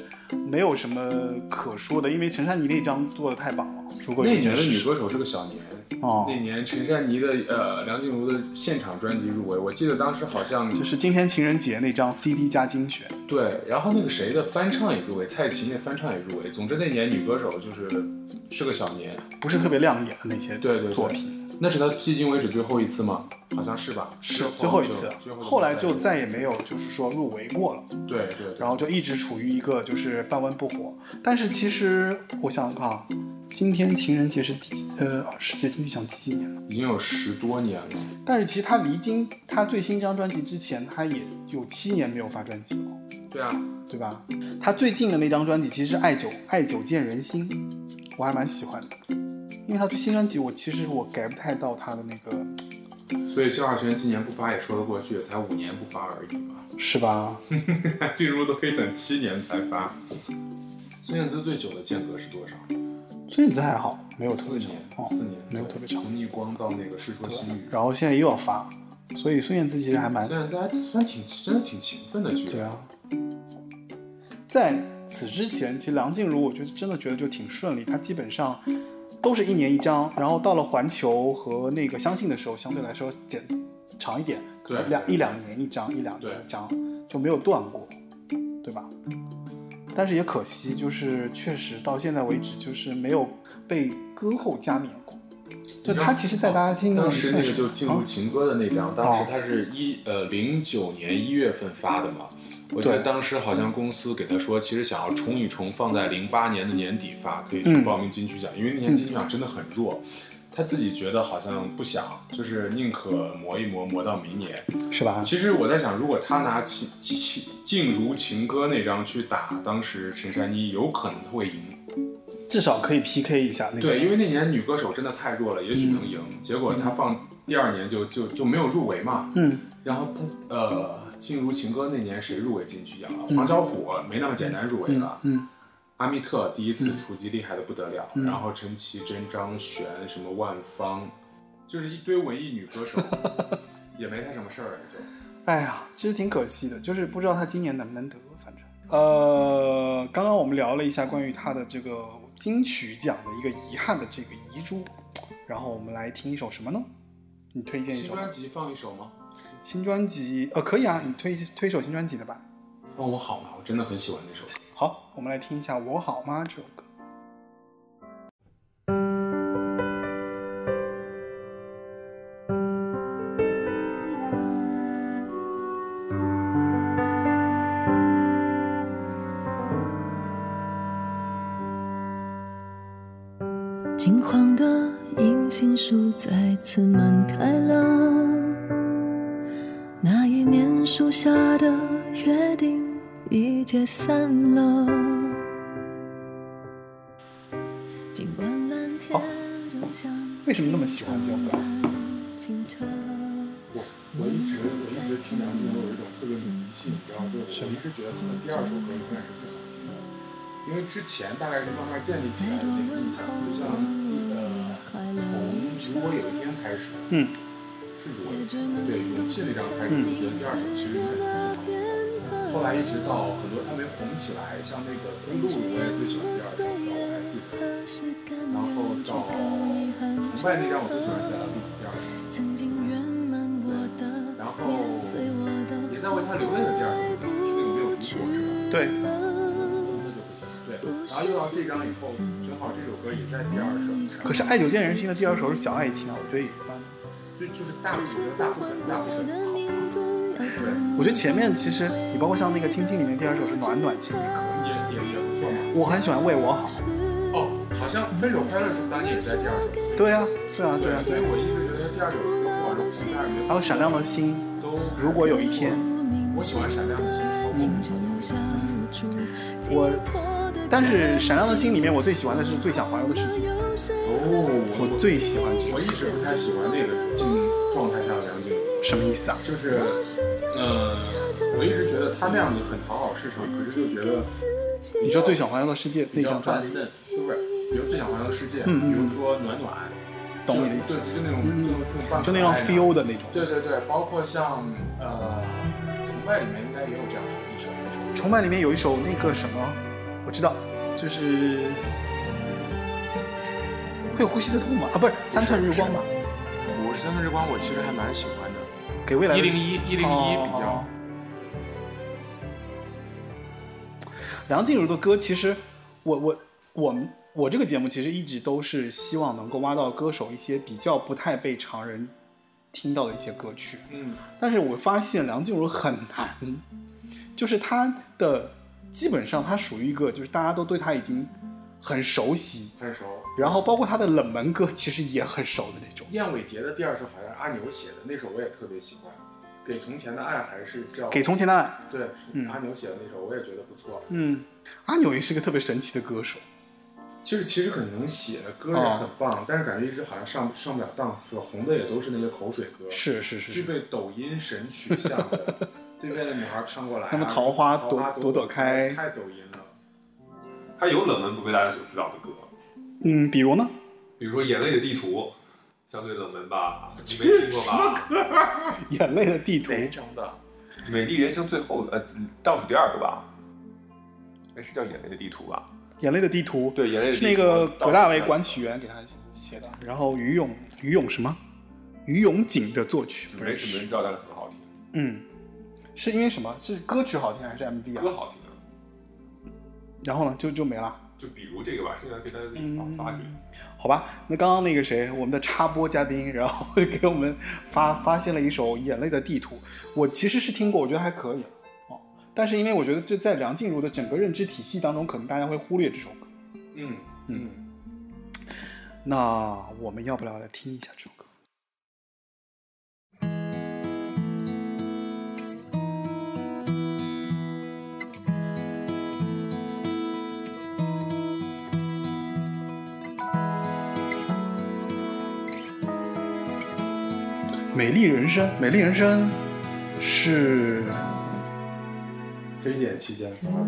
没有什么可说的，因为陈珊妮那张做的太棒了，如果那年的女歌手是个小年。哦那年陈珊妮的呃梁静茹的现场专辑入围，我记得当时好像就是今天情人节那张 CD 加精选，对，然后那个谁的翻唱也入围，蔡琴的翻唱也入围。总之那年女歌手就是是个小年。不是特别亮眼的那些对对对作品。那是他迄今为止最后一次吗？好像是吧？是最后一次，后来就再再也没有就是说入围过了，对对对，然后就一直处于一个就是半温不火。但是其实我想想看啊，今天情人节是第几呃世界金曲奖第几年了？已经有十多年了。但是其实他离今他最新一张专辑之前，他也有七年没有发专辑了，对啊，对吧？他最近的那张专辑其实是《爱久爱久见人心》，我还蛮喜欢的，因为他最新专辑我其实我 get 不太到他的那个所以萧亚轩今年不发也说得过去，才五年不发而已嘛。是吧？进入都可以等七年才发。孙燕姿最久的间隔是多少？孙燕姿还好，没有特别长四年，哦，四年，没有特别长。从逆光到那个《世说新语》，然后现在又要发，所以孙燕姿其实还蛮孙燕姿还算挺真的挺勤奋的，觉得。对啊。在此之前，其实梁静茹我觉得真的觉得就挺顺利，她基本上都是一年一张，然后到了环球和那个相信的时候，相对来说简长一点，可能两一两年一张，一两年一张就没有断过，对吧？但是也可惜，就是确实到现在为止，就是没有被歌后加冕过。就他其实，在大家心中当时那个就进入情歌的那张，当时他是一呃零九年一月份发的嘛。我记得当时好像公司给他说，其实想要冲一冲，放在零八年的年底发，可以去嗯报名金曲奖，因为那年金曲奖真的很弱。他自己觉得好像不想，就是宁可磨一磨，磨到明年。是吧？其实我在想，如果他拿情情静如情歌那张去打当时陈珊妮，有可能会赢。至少可以 PK 一下那个。对，因为那年女歌手真的太弱了，也许能赢。结果她放第二年就就就没有入围嘛。嗯，然后她呃，静如情歌那年谁入围金曲奖了？嗯黄小琥没那么简单入围嗯了。嗯阿密特第一次出击厉害的不得了，然后陈绮贞、张悬、什么万芳，就是一堆文艺女歌手，也没她什么事儿，就。哎呀，其实挺可惜的，就是不知道她今年能不能得。反正，呃，刚刚我们聊了一下关于她的这个金曲奖的一个遗憾的这个遗珠，然后我们来听一首什么呢？你推荐一首新专辑放一首吗？新专辑？呃，可以啊，你推推一首新专辑的吧。哦，我好吗？我真的很喜欢这首歌。好，我们来听一下《我好吗》这首歌。已解散了。尽管蓝天仍像为什么那么喜欢这首歌？清澈，我我一直我一直听梁静茹有一种特别迷信，你知道，就是我一直觉得她的第二首歌永远是最好听的，因为之前大概是慢慢建立起来的那个印象，就像呃，从如果有一天开始，嗯，是如果对勇气那张开始，我觉得第二首其实永远是最好听的。后来一直到很多他没红起来，像那个思路，我也最喜欢第二首歌，我还记得。然后到崇拜那张，我最喜欢塞拉利第二首。曾经圆满我的，然后也在为他流泪的第二首歌，是那个没有读过是吧？对，那就不行。对，然后又到这张以后，正好这首歌也在第二首。可是《爱久见人心》的第二首是《小爱情》啊，我觉得也一般。就就是大部分大部分大部分好。对，我觉得前面其实你包括像那个《亲亲》里面第二首是《暖暖情》也可以，也也也不错嘛。我很喜欢《为我好》。哦，好像分手快乐时候当年也在第二首。对啊，对啊，对啊，所以我一直觉得第二首歌不管是红的还是没还有《闪亮的心》，都如果有一天，我喜欢闪亮的心超过。我，但是《闪亮的心》里面我最喜欢的是《最想环游的世界》，哦，我最喜欢这首我。一直不太喜欢那个进状态下的梁静茹。什么意思啊？就是，呃，我一直觉得他那样子很讨好市场，可是又觉得你知道《最想环游的世界》那张专辑，不是？比如《最想环游的世界》，嗯嗯比如说《暖暖》，懂你的意思对，就那种就那种半就那种可爱的 feel 的那种。对对对，包括像呃，《崇拜》里面应该也有这样的一首。崇拜里面有一首那个什么，我知道，就是会有呼吸的痛吗？啊，不是三寸日光吧？我是三寸日光，我其实还蛮喜欢的。给未来的一零一一零一比较哦。梁静茹的歌，其实我我我们我这个节目其实一直都是希望能够挖到歌手一些比较不太被常人听到的一些歌曲，嗯，但是我发现梁静茹很难，就是她的基本上她属于一个就是大家都对她已经很熟悉，很熟。然后包括他的冷门歌其实也很熟的那种。燕尾蝶的第二首好像是阿牛写的，那首我也特别喜欢。给从前的爱还是叫给从前的爱，对，阿牛写的那首，我也觉得不错。嗯，阿牛也是个特别神奇的歌手。就是其实很能写，歌也哦很棒，但是感觉一直好像上上不了档次，红的也都是那些口水歌，是是是，具备抖音神曲像的。对面的女孩看过来、啊，他们桃花朵朵朵花朵朵开太抖音了。他有冷门不被大家所知道的歌，嗯，比如呢？比如说《眼泪的地图》，相对冷门吧，你没听过吧？眼泪的地图，哪张的？美丽人生最后呃倒数第二个吧？哎，是叫《眼泪的地图》吧？眼泪的地图，对，《眼泪的地图》是那个葛大为管曲员给他写的，然后于勇于勇什么？于勇景的作曲，不没认识。什么人知道，但是很好听，嗯，是因为什么？是歌曲好听还是 MV 啊？歌好听啊。然后呢，就就没了。就比如这个吧，剩下可以大家自己发发掘。好吧，那刚刚那个谁，我们的插播嘉宾，然后 给我们发发现了一首《眼泪的地图》，我其实是听过，我觉得还可以哦。但是因为我觉得这在梁静茹的整个认知体系当中，可能大家会忽略这首歌。嗯嗯，那我们要不要来听一下这首美丽人生，美丽人生是非典期间发的。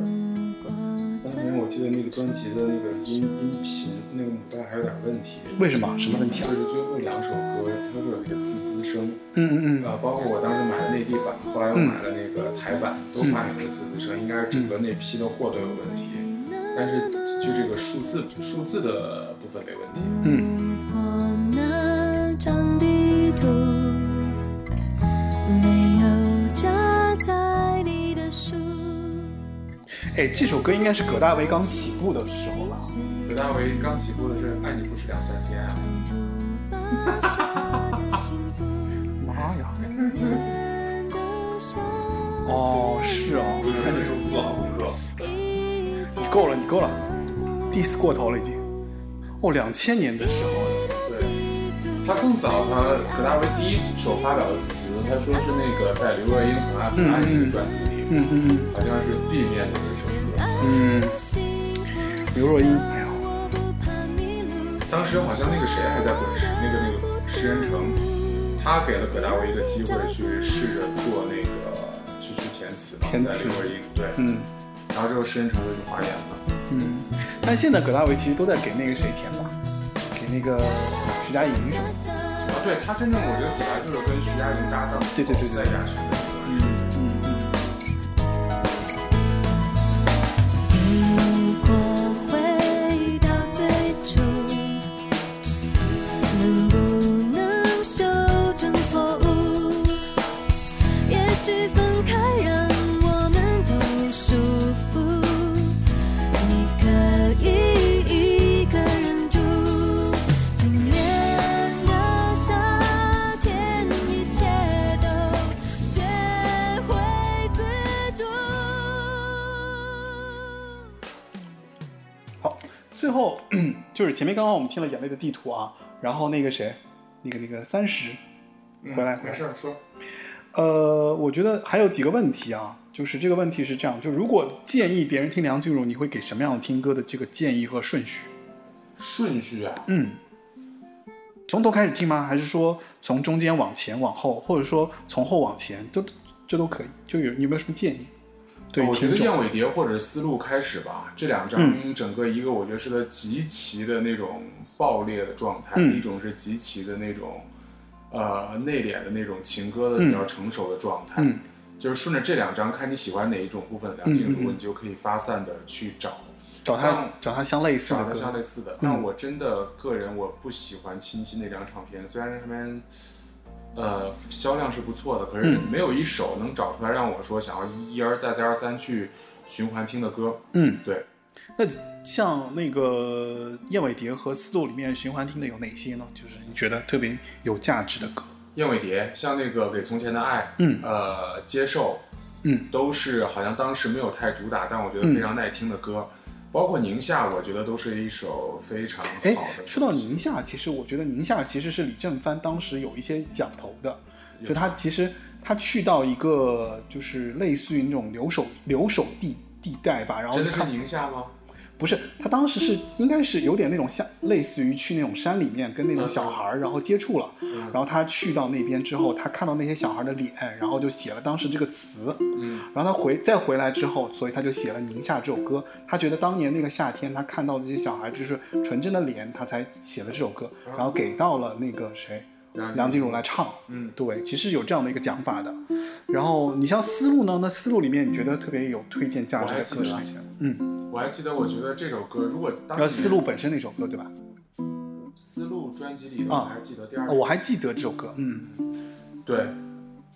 当年我记得那个专辑的那个音音频那个母带还有点问题。为什么？什么问题啊就？是最后两首歌，它会有一个滋滋声，嗯嗯嗯，啊，包括我当时买的内地版，后来我买了那个台版，都发现有滋滋声，应该是整个那批的货都有问题，但是就这个数字数字的部分没问题。嗯，哎，这首歌应该是葛大为刚起步的时候吧？葛大为刚起步的是《爱你不是两三天》啊，妈呀！哦，是哦，看那时候不做好功课，你够了，你够了，diss 过头了已经。哦，两千年的时候，对，他更早，他葛大为第一首发表的词，他说是那个在刘若英很爱很爱那个专辑里，嗯嗯嗯好像是 B 面的。嗯，刘若英，哎呦，当时好像那个谁还在滚石，那个那个石人成，他给了葛大为一个机会去试着做那个去去填词嘛，填词。在刘若英对，嗯。然后之后石人成就去华研了。嗯，但现在葛大为其实都在给那个谁填吧，给那个徐佳莹。什么的。啊，对他真正我觉得起来就是跟徐佳莹搭档，对对对对。在亚视的就是前面刚刚我们听了《眼泪的地图》啊，然后那个谁，那个那个三十，回来回来没事，说。呃，我觉得还有几个问题啊，就是这个问题是这样，就如果建议别人听梁静茹，你会给什么样的听歌的这个建议和顺序？顺序啊，嗯，从头开始听吗？还是说从中间往前往后，或者说从后往前，都这都可以。就有你有没有什么建议？对我觉得，燕尾蝶或者丝路开始吧，这两张整个一个我觉得是个极其的那种爆裂的状态，嗯。一种是极其的那种呃内敛的那种情歌的嗯。比较成熟的状态。嗯。就是顺着这两张，看你喜欢哪一种部分的梁静茹，你就可以发散的去找。找他嗯找他相类似的找他相，类似的。嗯。但我真的个人我不喜欢亲亲那张唱片，虽然那上面呃销量是不错的，可是嗯没有一首能找出来让我说想要一而再再而三去循环听的歌。嗯，对，那像那个燕尾蝶和思路里面循环听的有哪些呢？就是你觉得特别有价值的歌。燕尾蝶像那个给从前的爱，嗯呃，接受，嗯都是好像当时没有太主打，但我觉得非常耐听的歌。包括宁夏，我觉得都是一首非常好哎的。，说到宁夏，其实我觉得宁夏其实是李正帆当时有一些讲头的，就他其实他去到一个就是类似于那种留守留守地地带吧，然后真的是宁夏吗？不是，他当时是应该是有点那种像类似于去那种山里面跟那种小孩儿，然后接触了，然后他去到那边之后，他看到那些小孩的脸，然后就写了当时这个词，嗯，然后他回再回来之后，所以他就写了《宁夏》这首歌。他觉得当年那个夏天，他看到的这些小孩就是纯真的脸，他才写了这首歌，然后给到了那个谁。梁静茹来唱，嗯，对，其实有这样的一个讲法的。然后你像思路呢？那思路里面你觉得特别有推荐价值的歌是哪些？嗯，我还记得，我觉得这首歌如果当呃，思路本身那首歌对吧？思路专辑里的我还记得第二，我还记得这首歌，嗯，对。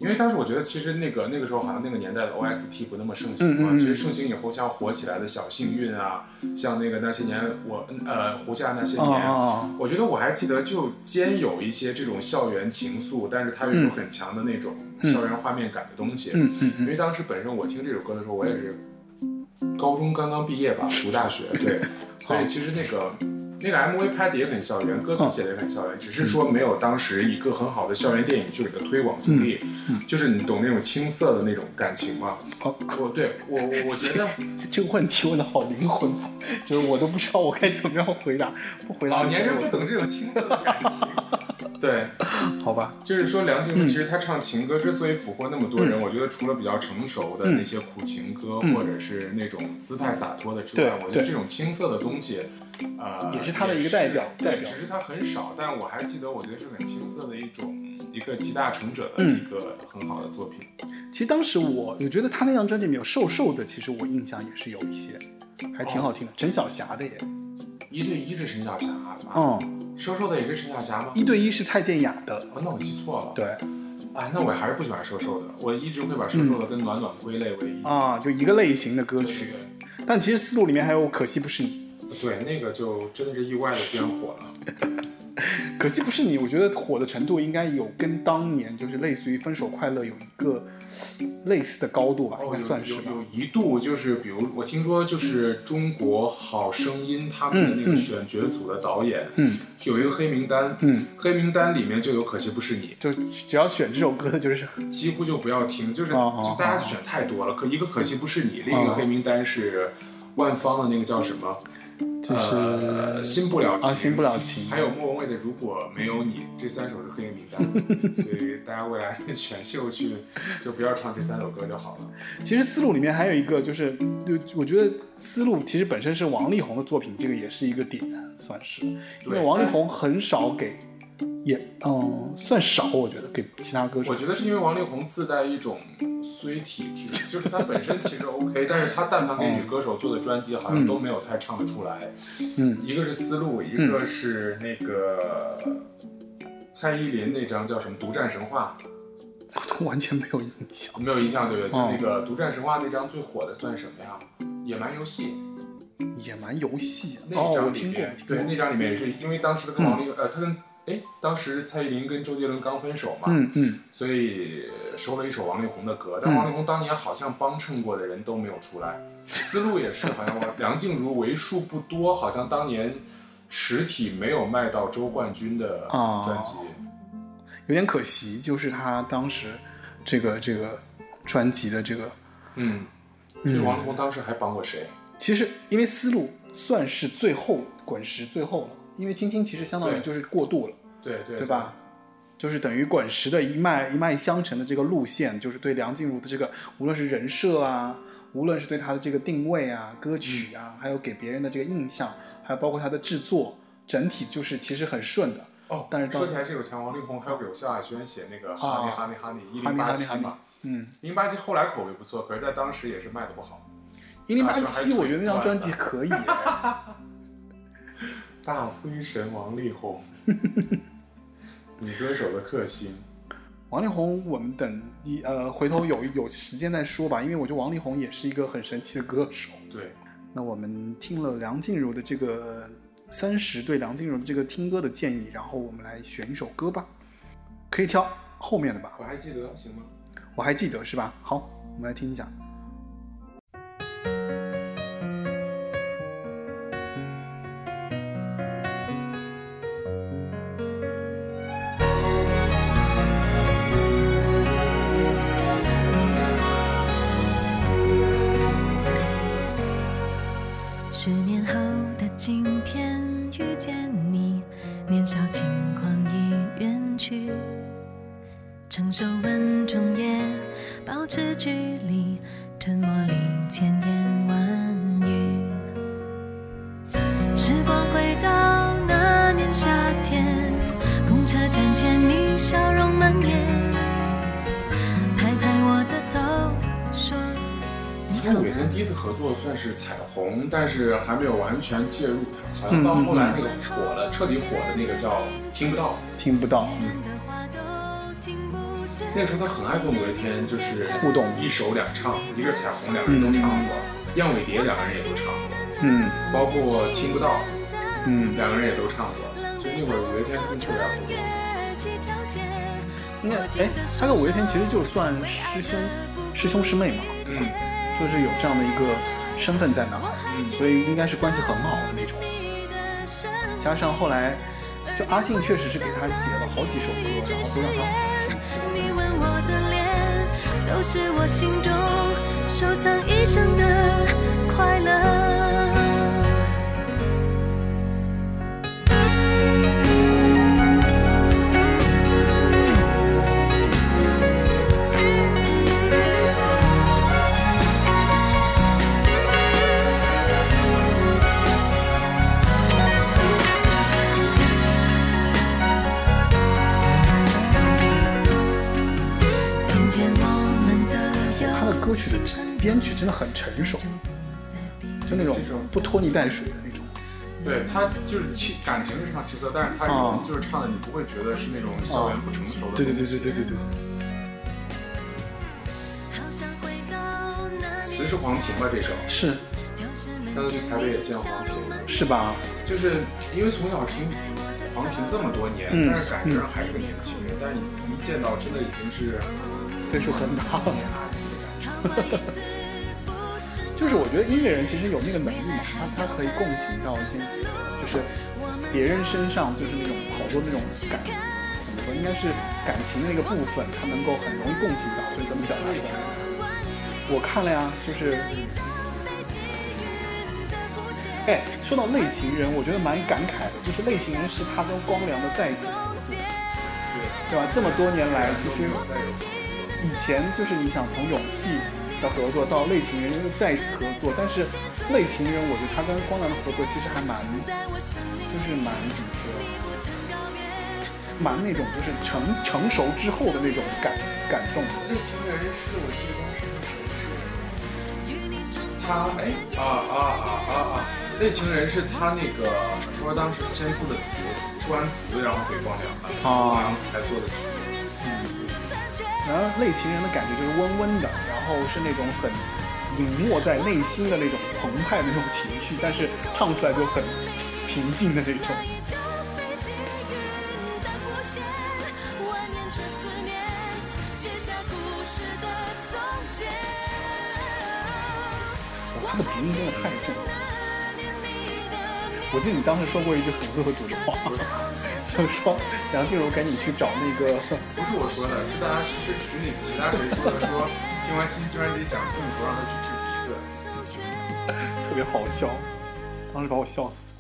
因为当时我觉得，其实那个那个时候好像那个年代的 OST 不那么盛行嘛。其实盛行以后，像火起来的小幸运啊，像那个那些年我呃胡夏那些年，我觉得我还记得，就兼有一些这种校园情愫，但是它又有很强的那种校园画面感的东西。因为当时本身我听这首歌的时候，我也是高中刚刚毕业吧，读大学，对，所以其实那个。那个 MV 拍的也很校园，歌词写的也很校园，只是说没有当时一个很好的校园电影去给它推广助力，就是你懂那种青涩的那种感情吗？哦，我对我我我觉得这个问题问的好灵魂，就是我都不知道我该怎么样回答，不回答。老年人不懂这种青涩的感情。对，好吧，就是说梁静茹其实她唱情歌之所以俘获那么多人，我觉得除了比较成熟的那些苦情歌，或者是那种姿态洒脱的之外，我觉得这种青涩的东西，呃，也是他的一个代表。代表，只是他很少，但我还记得，我觉得是很青涩的一种，一个集大成者的一个很好的作品。其实当时我，我觉得他那张专辑里面有瘦瘦的，其实我印象也是有一些，还挺好听的。陈小霞的耶，一对一是陈小霞，嗯。瘦瘦的也是陈小霞吗？一对一是蔡健雅的。哦，那我记错了。对，哎，那我还是不喜欢瘦瘦的。我一直会把瘦瘦的跟暖暖归类为一啊，就一个类型的歌曲。但其实思路里面还有可惜不是你。对，那个就真的是意外的变火了。可惜不是你，我觉得火的程度应该有跟当年就是类似于《分手快乐》有一个类似的高度吧，应该算是。有有一度就是，比如我听说就是中国好声音他们的那个选角组的导演，嗯，有一个黑名单，嗯，黑名单里面就有《可惜不是你》，就只要选这首歌的就是几乎就不要听，就是就大家选太多了。可一个《可惜不是你》，另一个黑名单是万芳的那个叫什么？就是新不了情啊，新不了情，还有莫文蔚的如果没有你，这三首是黑名单，所以大家未来选秀去就不要唱这三首歌就好了。其实思路里面还有一个，就是就我觉得思路其实本身是王力宏的作品，这个也是一个点，算是，因为王力宏很少给。也嗯，算少，我觉得给其他歌手。我觉得是因为王力宏自带一种衰体质，就是他本身其实 OK，但是他但凡给女歌手做的专辑，好像都没有太唱得出来。嗯，一个是思路，一个是那个蔡依林那张叫什么《独占神话》，我都完全没有印象，没有印象对不对？就那个《独占神话》那张最火的算什么呀？野蛮游戏。野蛮游戏那张里面，对那张里面也是因为当时他跟王力呃，他跟。哎，当时蔡依林跟周杰伦刚分手嘛，嗯嗯，所以收了一首王力宏的歌，但王力宏当年好像帮衬过的人都没有出来。思路也是，好像梁静茹为数不多，好像当年实体没有卖到周冠军的专辑，有点可惜。就是他当时这个这个专辑的这个，嗯，嗯，王力宏当时还帮过谁？其实因为思路算是最后滚石最后了，因为青青其实相当于就是过渡了。对对对吧？就是等于滚石的一脉一脉相承的这个路线，就是对梁静茹的这个，无论是人设啊，无论是对她的这个定位啊、歌曲啊，还有给别人的这个印象，还有包括她的制作，整体就是其实很顺的。哦，但是说起来这个钱，王力宏还有给萧亚轩写那个《哈尼哈尼哈尼》一零八七嘛，嗯，零八七后来口碑不错，可是在当时也是卖的不好。一零八七，我觉得那张专辑可以。大衰神王力宏。女歌手的克星，王力宏，我们等一呃回头有有时间再说吧，因为我觉得王力宏也是一个很神奇的歌手。对，那我们听了梁静茹的这个三十对梁静茹的这个听歌的建议，然后我们来选一首歌吧，可以挑后面的吧？我还记得，行吗？我还记得是吧？好，我们来听一下。但是还没有完全介入它，好像到后来那个火了，彻底火的那个叫听不到。听不到。那个时候他很爱跟五月天就是互动一首两唱，一个彩虹两个人都唱过，燕尾蝶两个人也都唱过，嗯包括听不到嗯，两个人也都唱过，所以那会儿五月天跟特别动。应该哎，他跟五月天其实就算师兄师兄师妹嘛，嗯，就是有这样的一个身份在那所以应该是关系很好的那种。加上后来，就阿信确实是给他写了好几首歌，然后都让他你吻我的脸，都是我心中收藏一生的快乐。歌曲的编曲真的很成熟，就那种不拖泥带水的那种。对他就是气感情是唱七色，但是他已经就是唱的你不会觉得是那种校园不成熟的。对对对对对对对。词是黄婷吧这首，是上次去台北也见黄婷，是吧？就是因为从小听黄婷这么多年，嗯但是感觉上还是个年轻人，但是你一见到真的已经是岁数很大。就是我觉得音乐人其实有那个能力嘛，他他可以共情到一些，就是别人身上就是那种好多那种感，怎么说，应该是感情的那个部分，他能够很容易共情到，所以怎么表达出来？我看了呀，就是，哎，说到类情人，我觉得蛮感慨的，就是类情人是他跟光良的再一次合作，对吧？这么多年来，其实以前就是你想从勇气的合作到类情人又再一次合作，但是类情人，我觉得他跟光良的合作其实还蛮，就是蛮怎么说，蛮那种就是成成熟之后的那种感感动。类情人是我记得当时是谁是？他哎啊啊啊啊啊！类情人是他那个说当时先出的词，出完词然后给光良的，光良才做的曲。然后类情人的感觉就是温温的，然后是那种很隐没在内心的那种澎湃的那种情绪，但是唱出来就很 平静的那种。哇，他的鼻音真的太。我记得你当时说过一句很恶毒的话，就是说梁静茹赶紧去找那个。不是我说的，是大家是群里其他谁说的，说听完新专辑想镜头让他去治鼻子。特别好笑，当时把我笑死。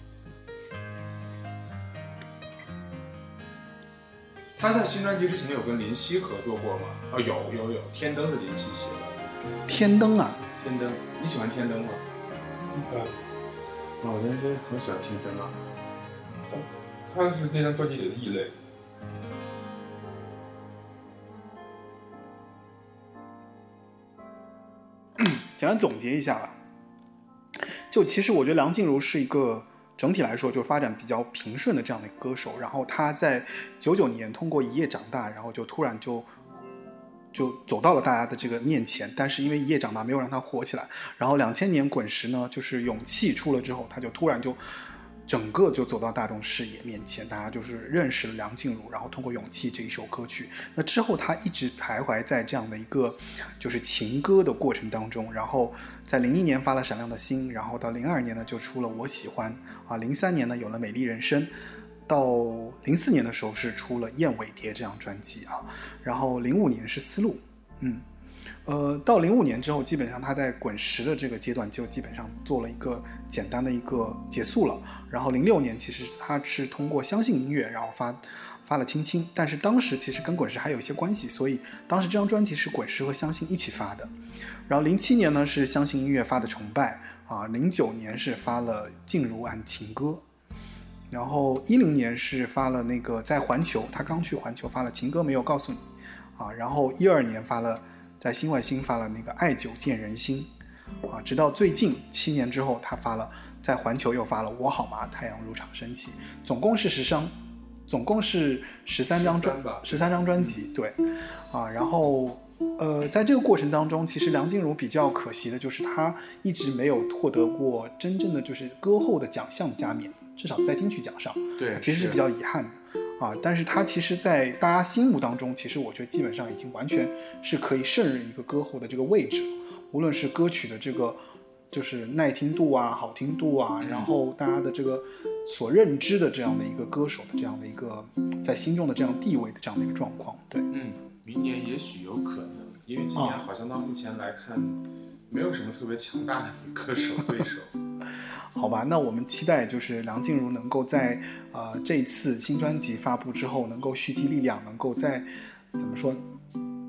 他在新专辑之前有跟林夕合作过吗？啊、有有有，天灯是林夕写的。天灯啊，天灯，你喜欢天灯吗？嗯，啊，我真是很喜欢天真啊。他是那张专辑里的异类。简单总结一下吧。就其实我觉得梁静茹是一个整体来说就发展比较平顺的这样的歌手。然后她在九九年通过《一夜长大》，然后就突然就就走到了大家的这个面前。但是因为《一夜长大》没有让他火起来，然后两千年滚石呢，就是《勇气》出了之后，他就突然就整个就走到大众视野面前，大家就是认识了梁静茹，然后通过《勇气》这一首歌曲，那之后他一直徘徊在这样的一个就是情歌的过程当中，然后在零一年发了《闪亮的心》，然后到零二年呢就出了《我喜欢》，啊，零三年呢有了《美丽人生》，到零四年的时候是出了《燕尾蝶》这张专辑啊，然后零五年是《丝路》，嗯。呃，到零五年之后，基本上他在滚石的这个阶段就基本上做了一个简单的一个结束了。然后零六年其实他是通过相信音乐，然后发发了《青青》，但是当时其实跟滚石还有一些关系，所以当时这张专辑是滚石和相信一起发的。然后零七年呢是相信音乐发的《崇拜》啊，零九年是发了《静茹安情歌》，然后一零年是发了那个在环球，他刚去环球发了《情歌没有告诉你》啊，然后一二年发了。在新外星发了那个《爱久见人心》，啊，直到最近七年之后，他发了在环球又发了《我好吗？太阳如常升起》，总共是十张，总共是十三张专十三张专辑，对，啊，然后呃，在这个过程当中，其实梁静茹比较可惜的就是她一直没有获得过真正的就是歌后的奖项加冕，至少在金曲奖上，对，其实是比较遗憾的。啊，但是他其实，在大家心目当中，其实我觉得基本上已经完全是可以胜任一个歌后的这个位置，无论是歌曲的这个就是耐听度啊、好听度啊，然后大家的这个所认知的这样的一个歌手的这样的一个在心中的这样地位的这样的一个状况，对，嗯，明年也许有可能，因为今年好像到目前来看，没有什么特别强大的女 歌手对手。好吧，那我们期待就是梁静茹能够在呃这次新专辑发布之后，能够蓄积力量，能够在怎么说，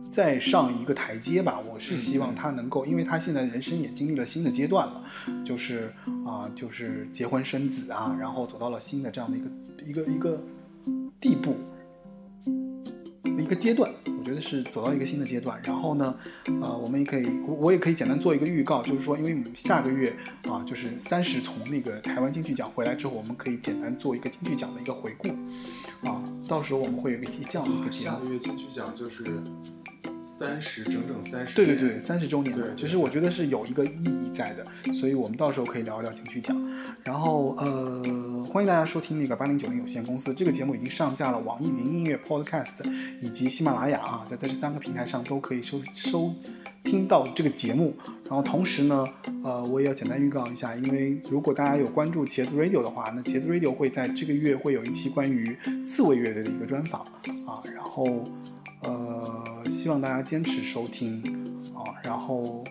再上一个台阶吧。我是希望她能够，因为她现在人生也经历了新的阶段了，就是啊，就是结婚生子啊，然后走到了新的这样的一个一个一个地步。一个阶段，我觉得是走到一个新的阶段。然后呢，呃，我们也可以，我我也可以简单做一个预告，就是说，因为我们下个月啊，就是三十从那个台湾金曲奖回来之后，我们可以简单做一个金曲奖的一个回顾，啊，到时候我们会有一个这样的一个节目。下个月金曲奖就是。三十整整三十，对对对，三十周年。其实我觉得是有一个意义在的，所以我们到时候可以聊一聊金曲奖。然后呃，欢迎大家收听那个八零九零有限公司这个节目已经上架了网易云音乐 Podcast 以及喜马拉雅啊，在在这三个平台上都可以收收听到这个节目。然后同时呢，呃，我也要简单预告一下，因为如果大家有关注茄子 Radio 的话，那茄子 Radio 会在这个月会有一期关于刺猬乐队的一个专访啊，然后。呃，希望大家坚持收听啊。然后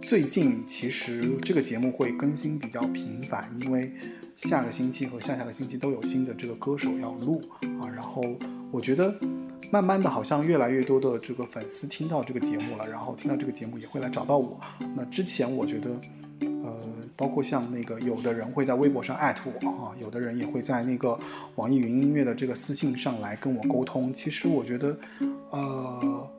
最近其实这个节目会更新比较频繁，因为下个星期和下下个星期都有新的这个歌手要录啊。然后我觉得慢慢的好像越来越多的这个粉丝听到这个节目了，然后听到这个节目也会来找到我。那之前我觉得。呃，包括像那个有的人会在微博上艾特我啊，有的人也会在那个网易云音乐的这个私信上来跟我沟通。其实我觉得，呃，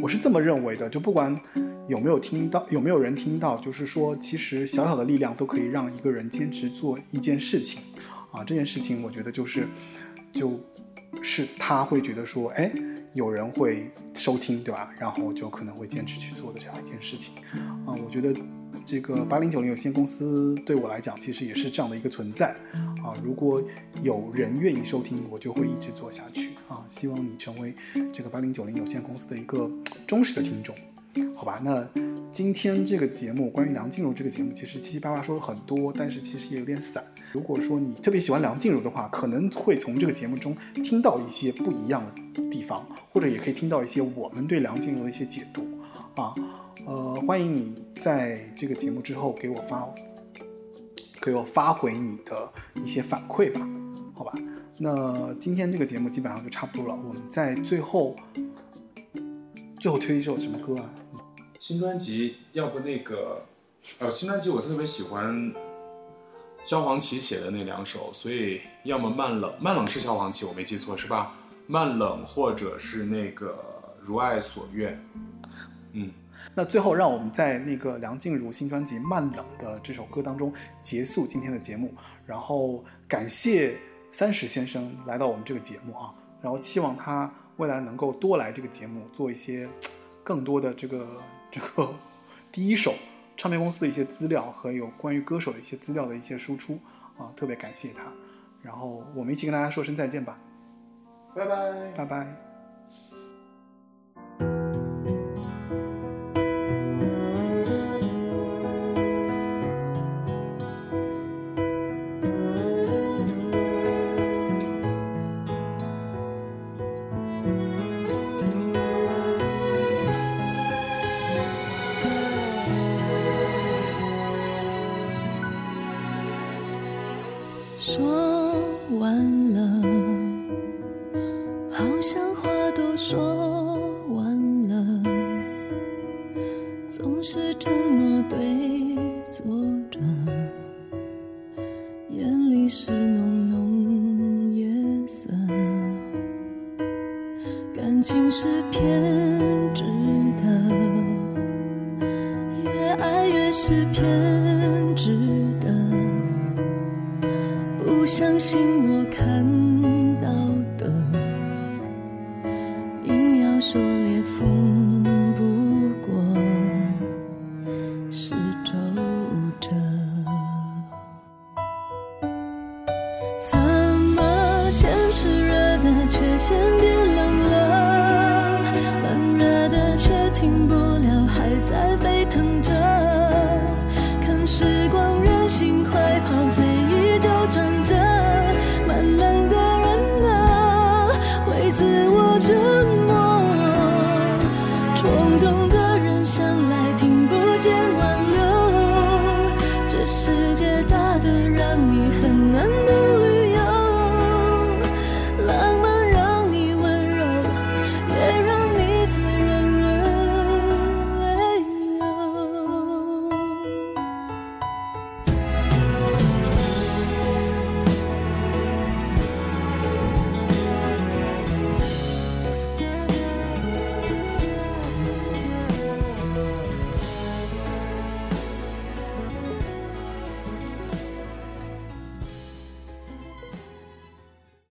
我是这么认为的，就不管有没有听到，有没有人听到，就是说，其实小小的力量都可以让一个人坚持做一件事情啊。这件事情我觉得就是，就是他会觉得说，哎，有人会收听，对吧？然后就可能会坚持去做的这样一件事情啊。我觉得。这个八零九零有限公司对我来讲，其实也是这样的一个存在啊。如果有人愿意收听，我就会一直做下去啊。希望你成为这个八零九零有限公司的一个忠实的听众，好吧？那今天这个节目关于梁静茹这个节目，其实七七八八说了很多，但是其实也有点散。如果说你特别喜欢梁静茹的话，可能会从这个节目中听到一些不一样的地方，或者也可以听到一些我们对梁静茹的一些解读啊。呃，欢迎你在这个节目之后给我发，给我发回你的一些反馈吧，好吧？那今天这个节目基本上就差不多了。我们在最后，最后推一首什么歌啊？新专辑，要不那个，呃，新专辑我特别喜欢萧煌奇写的那两首，所以要么慢冷，慢冷是萧煌奇，我没记错是吧？慢冷或者是那个如爱所愿，嗯。那最后，让我们在那个梁静茹新专辑《慢冷》的这首歌当中结束今天的节目。然后感谢三十先生来到我们这个节目啊，然后期望他未来能够多来这个节目，做一些更多的这个这个第一手唱片公司的一些资料和有关于歌手的一些资料的一些输出啊，特别感谢他。然后我们一起跟大家说声再见吧，拜拜，拜拜。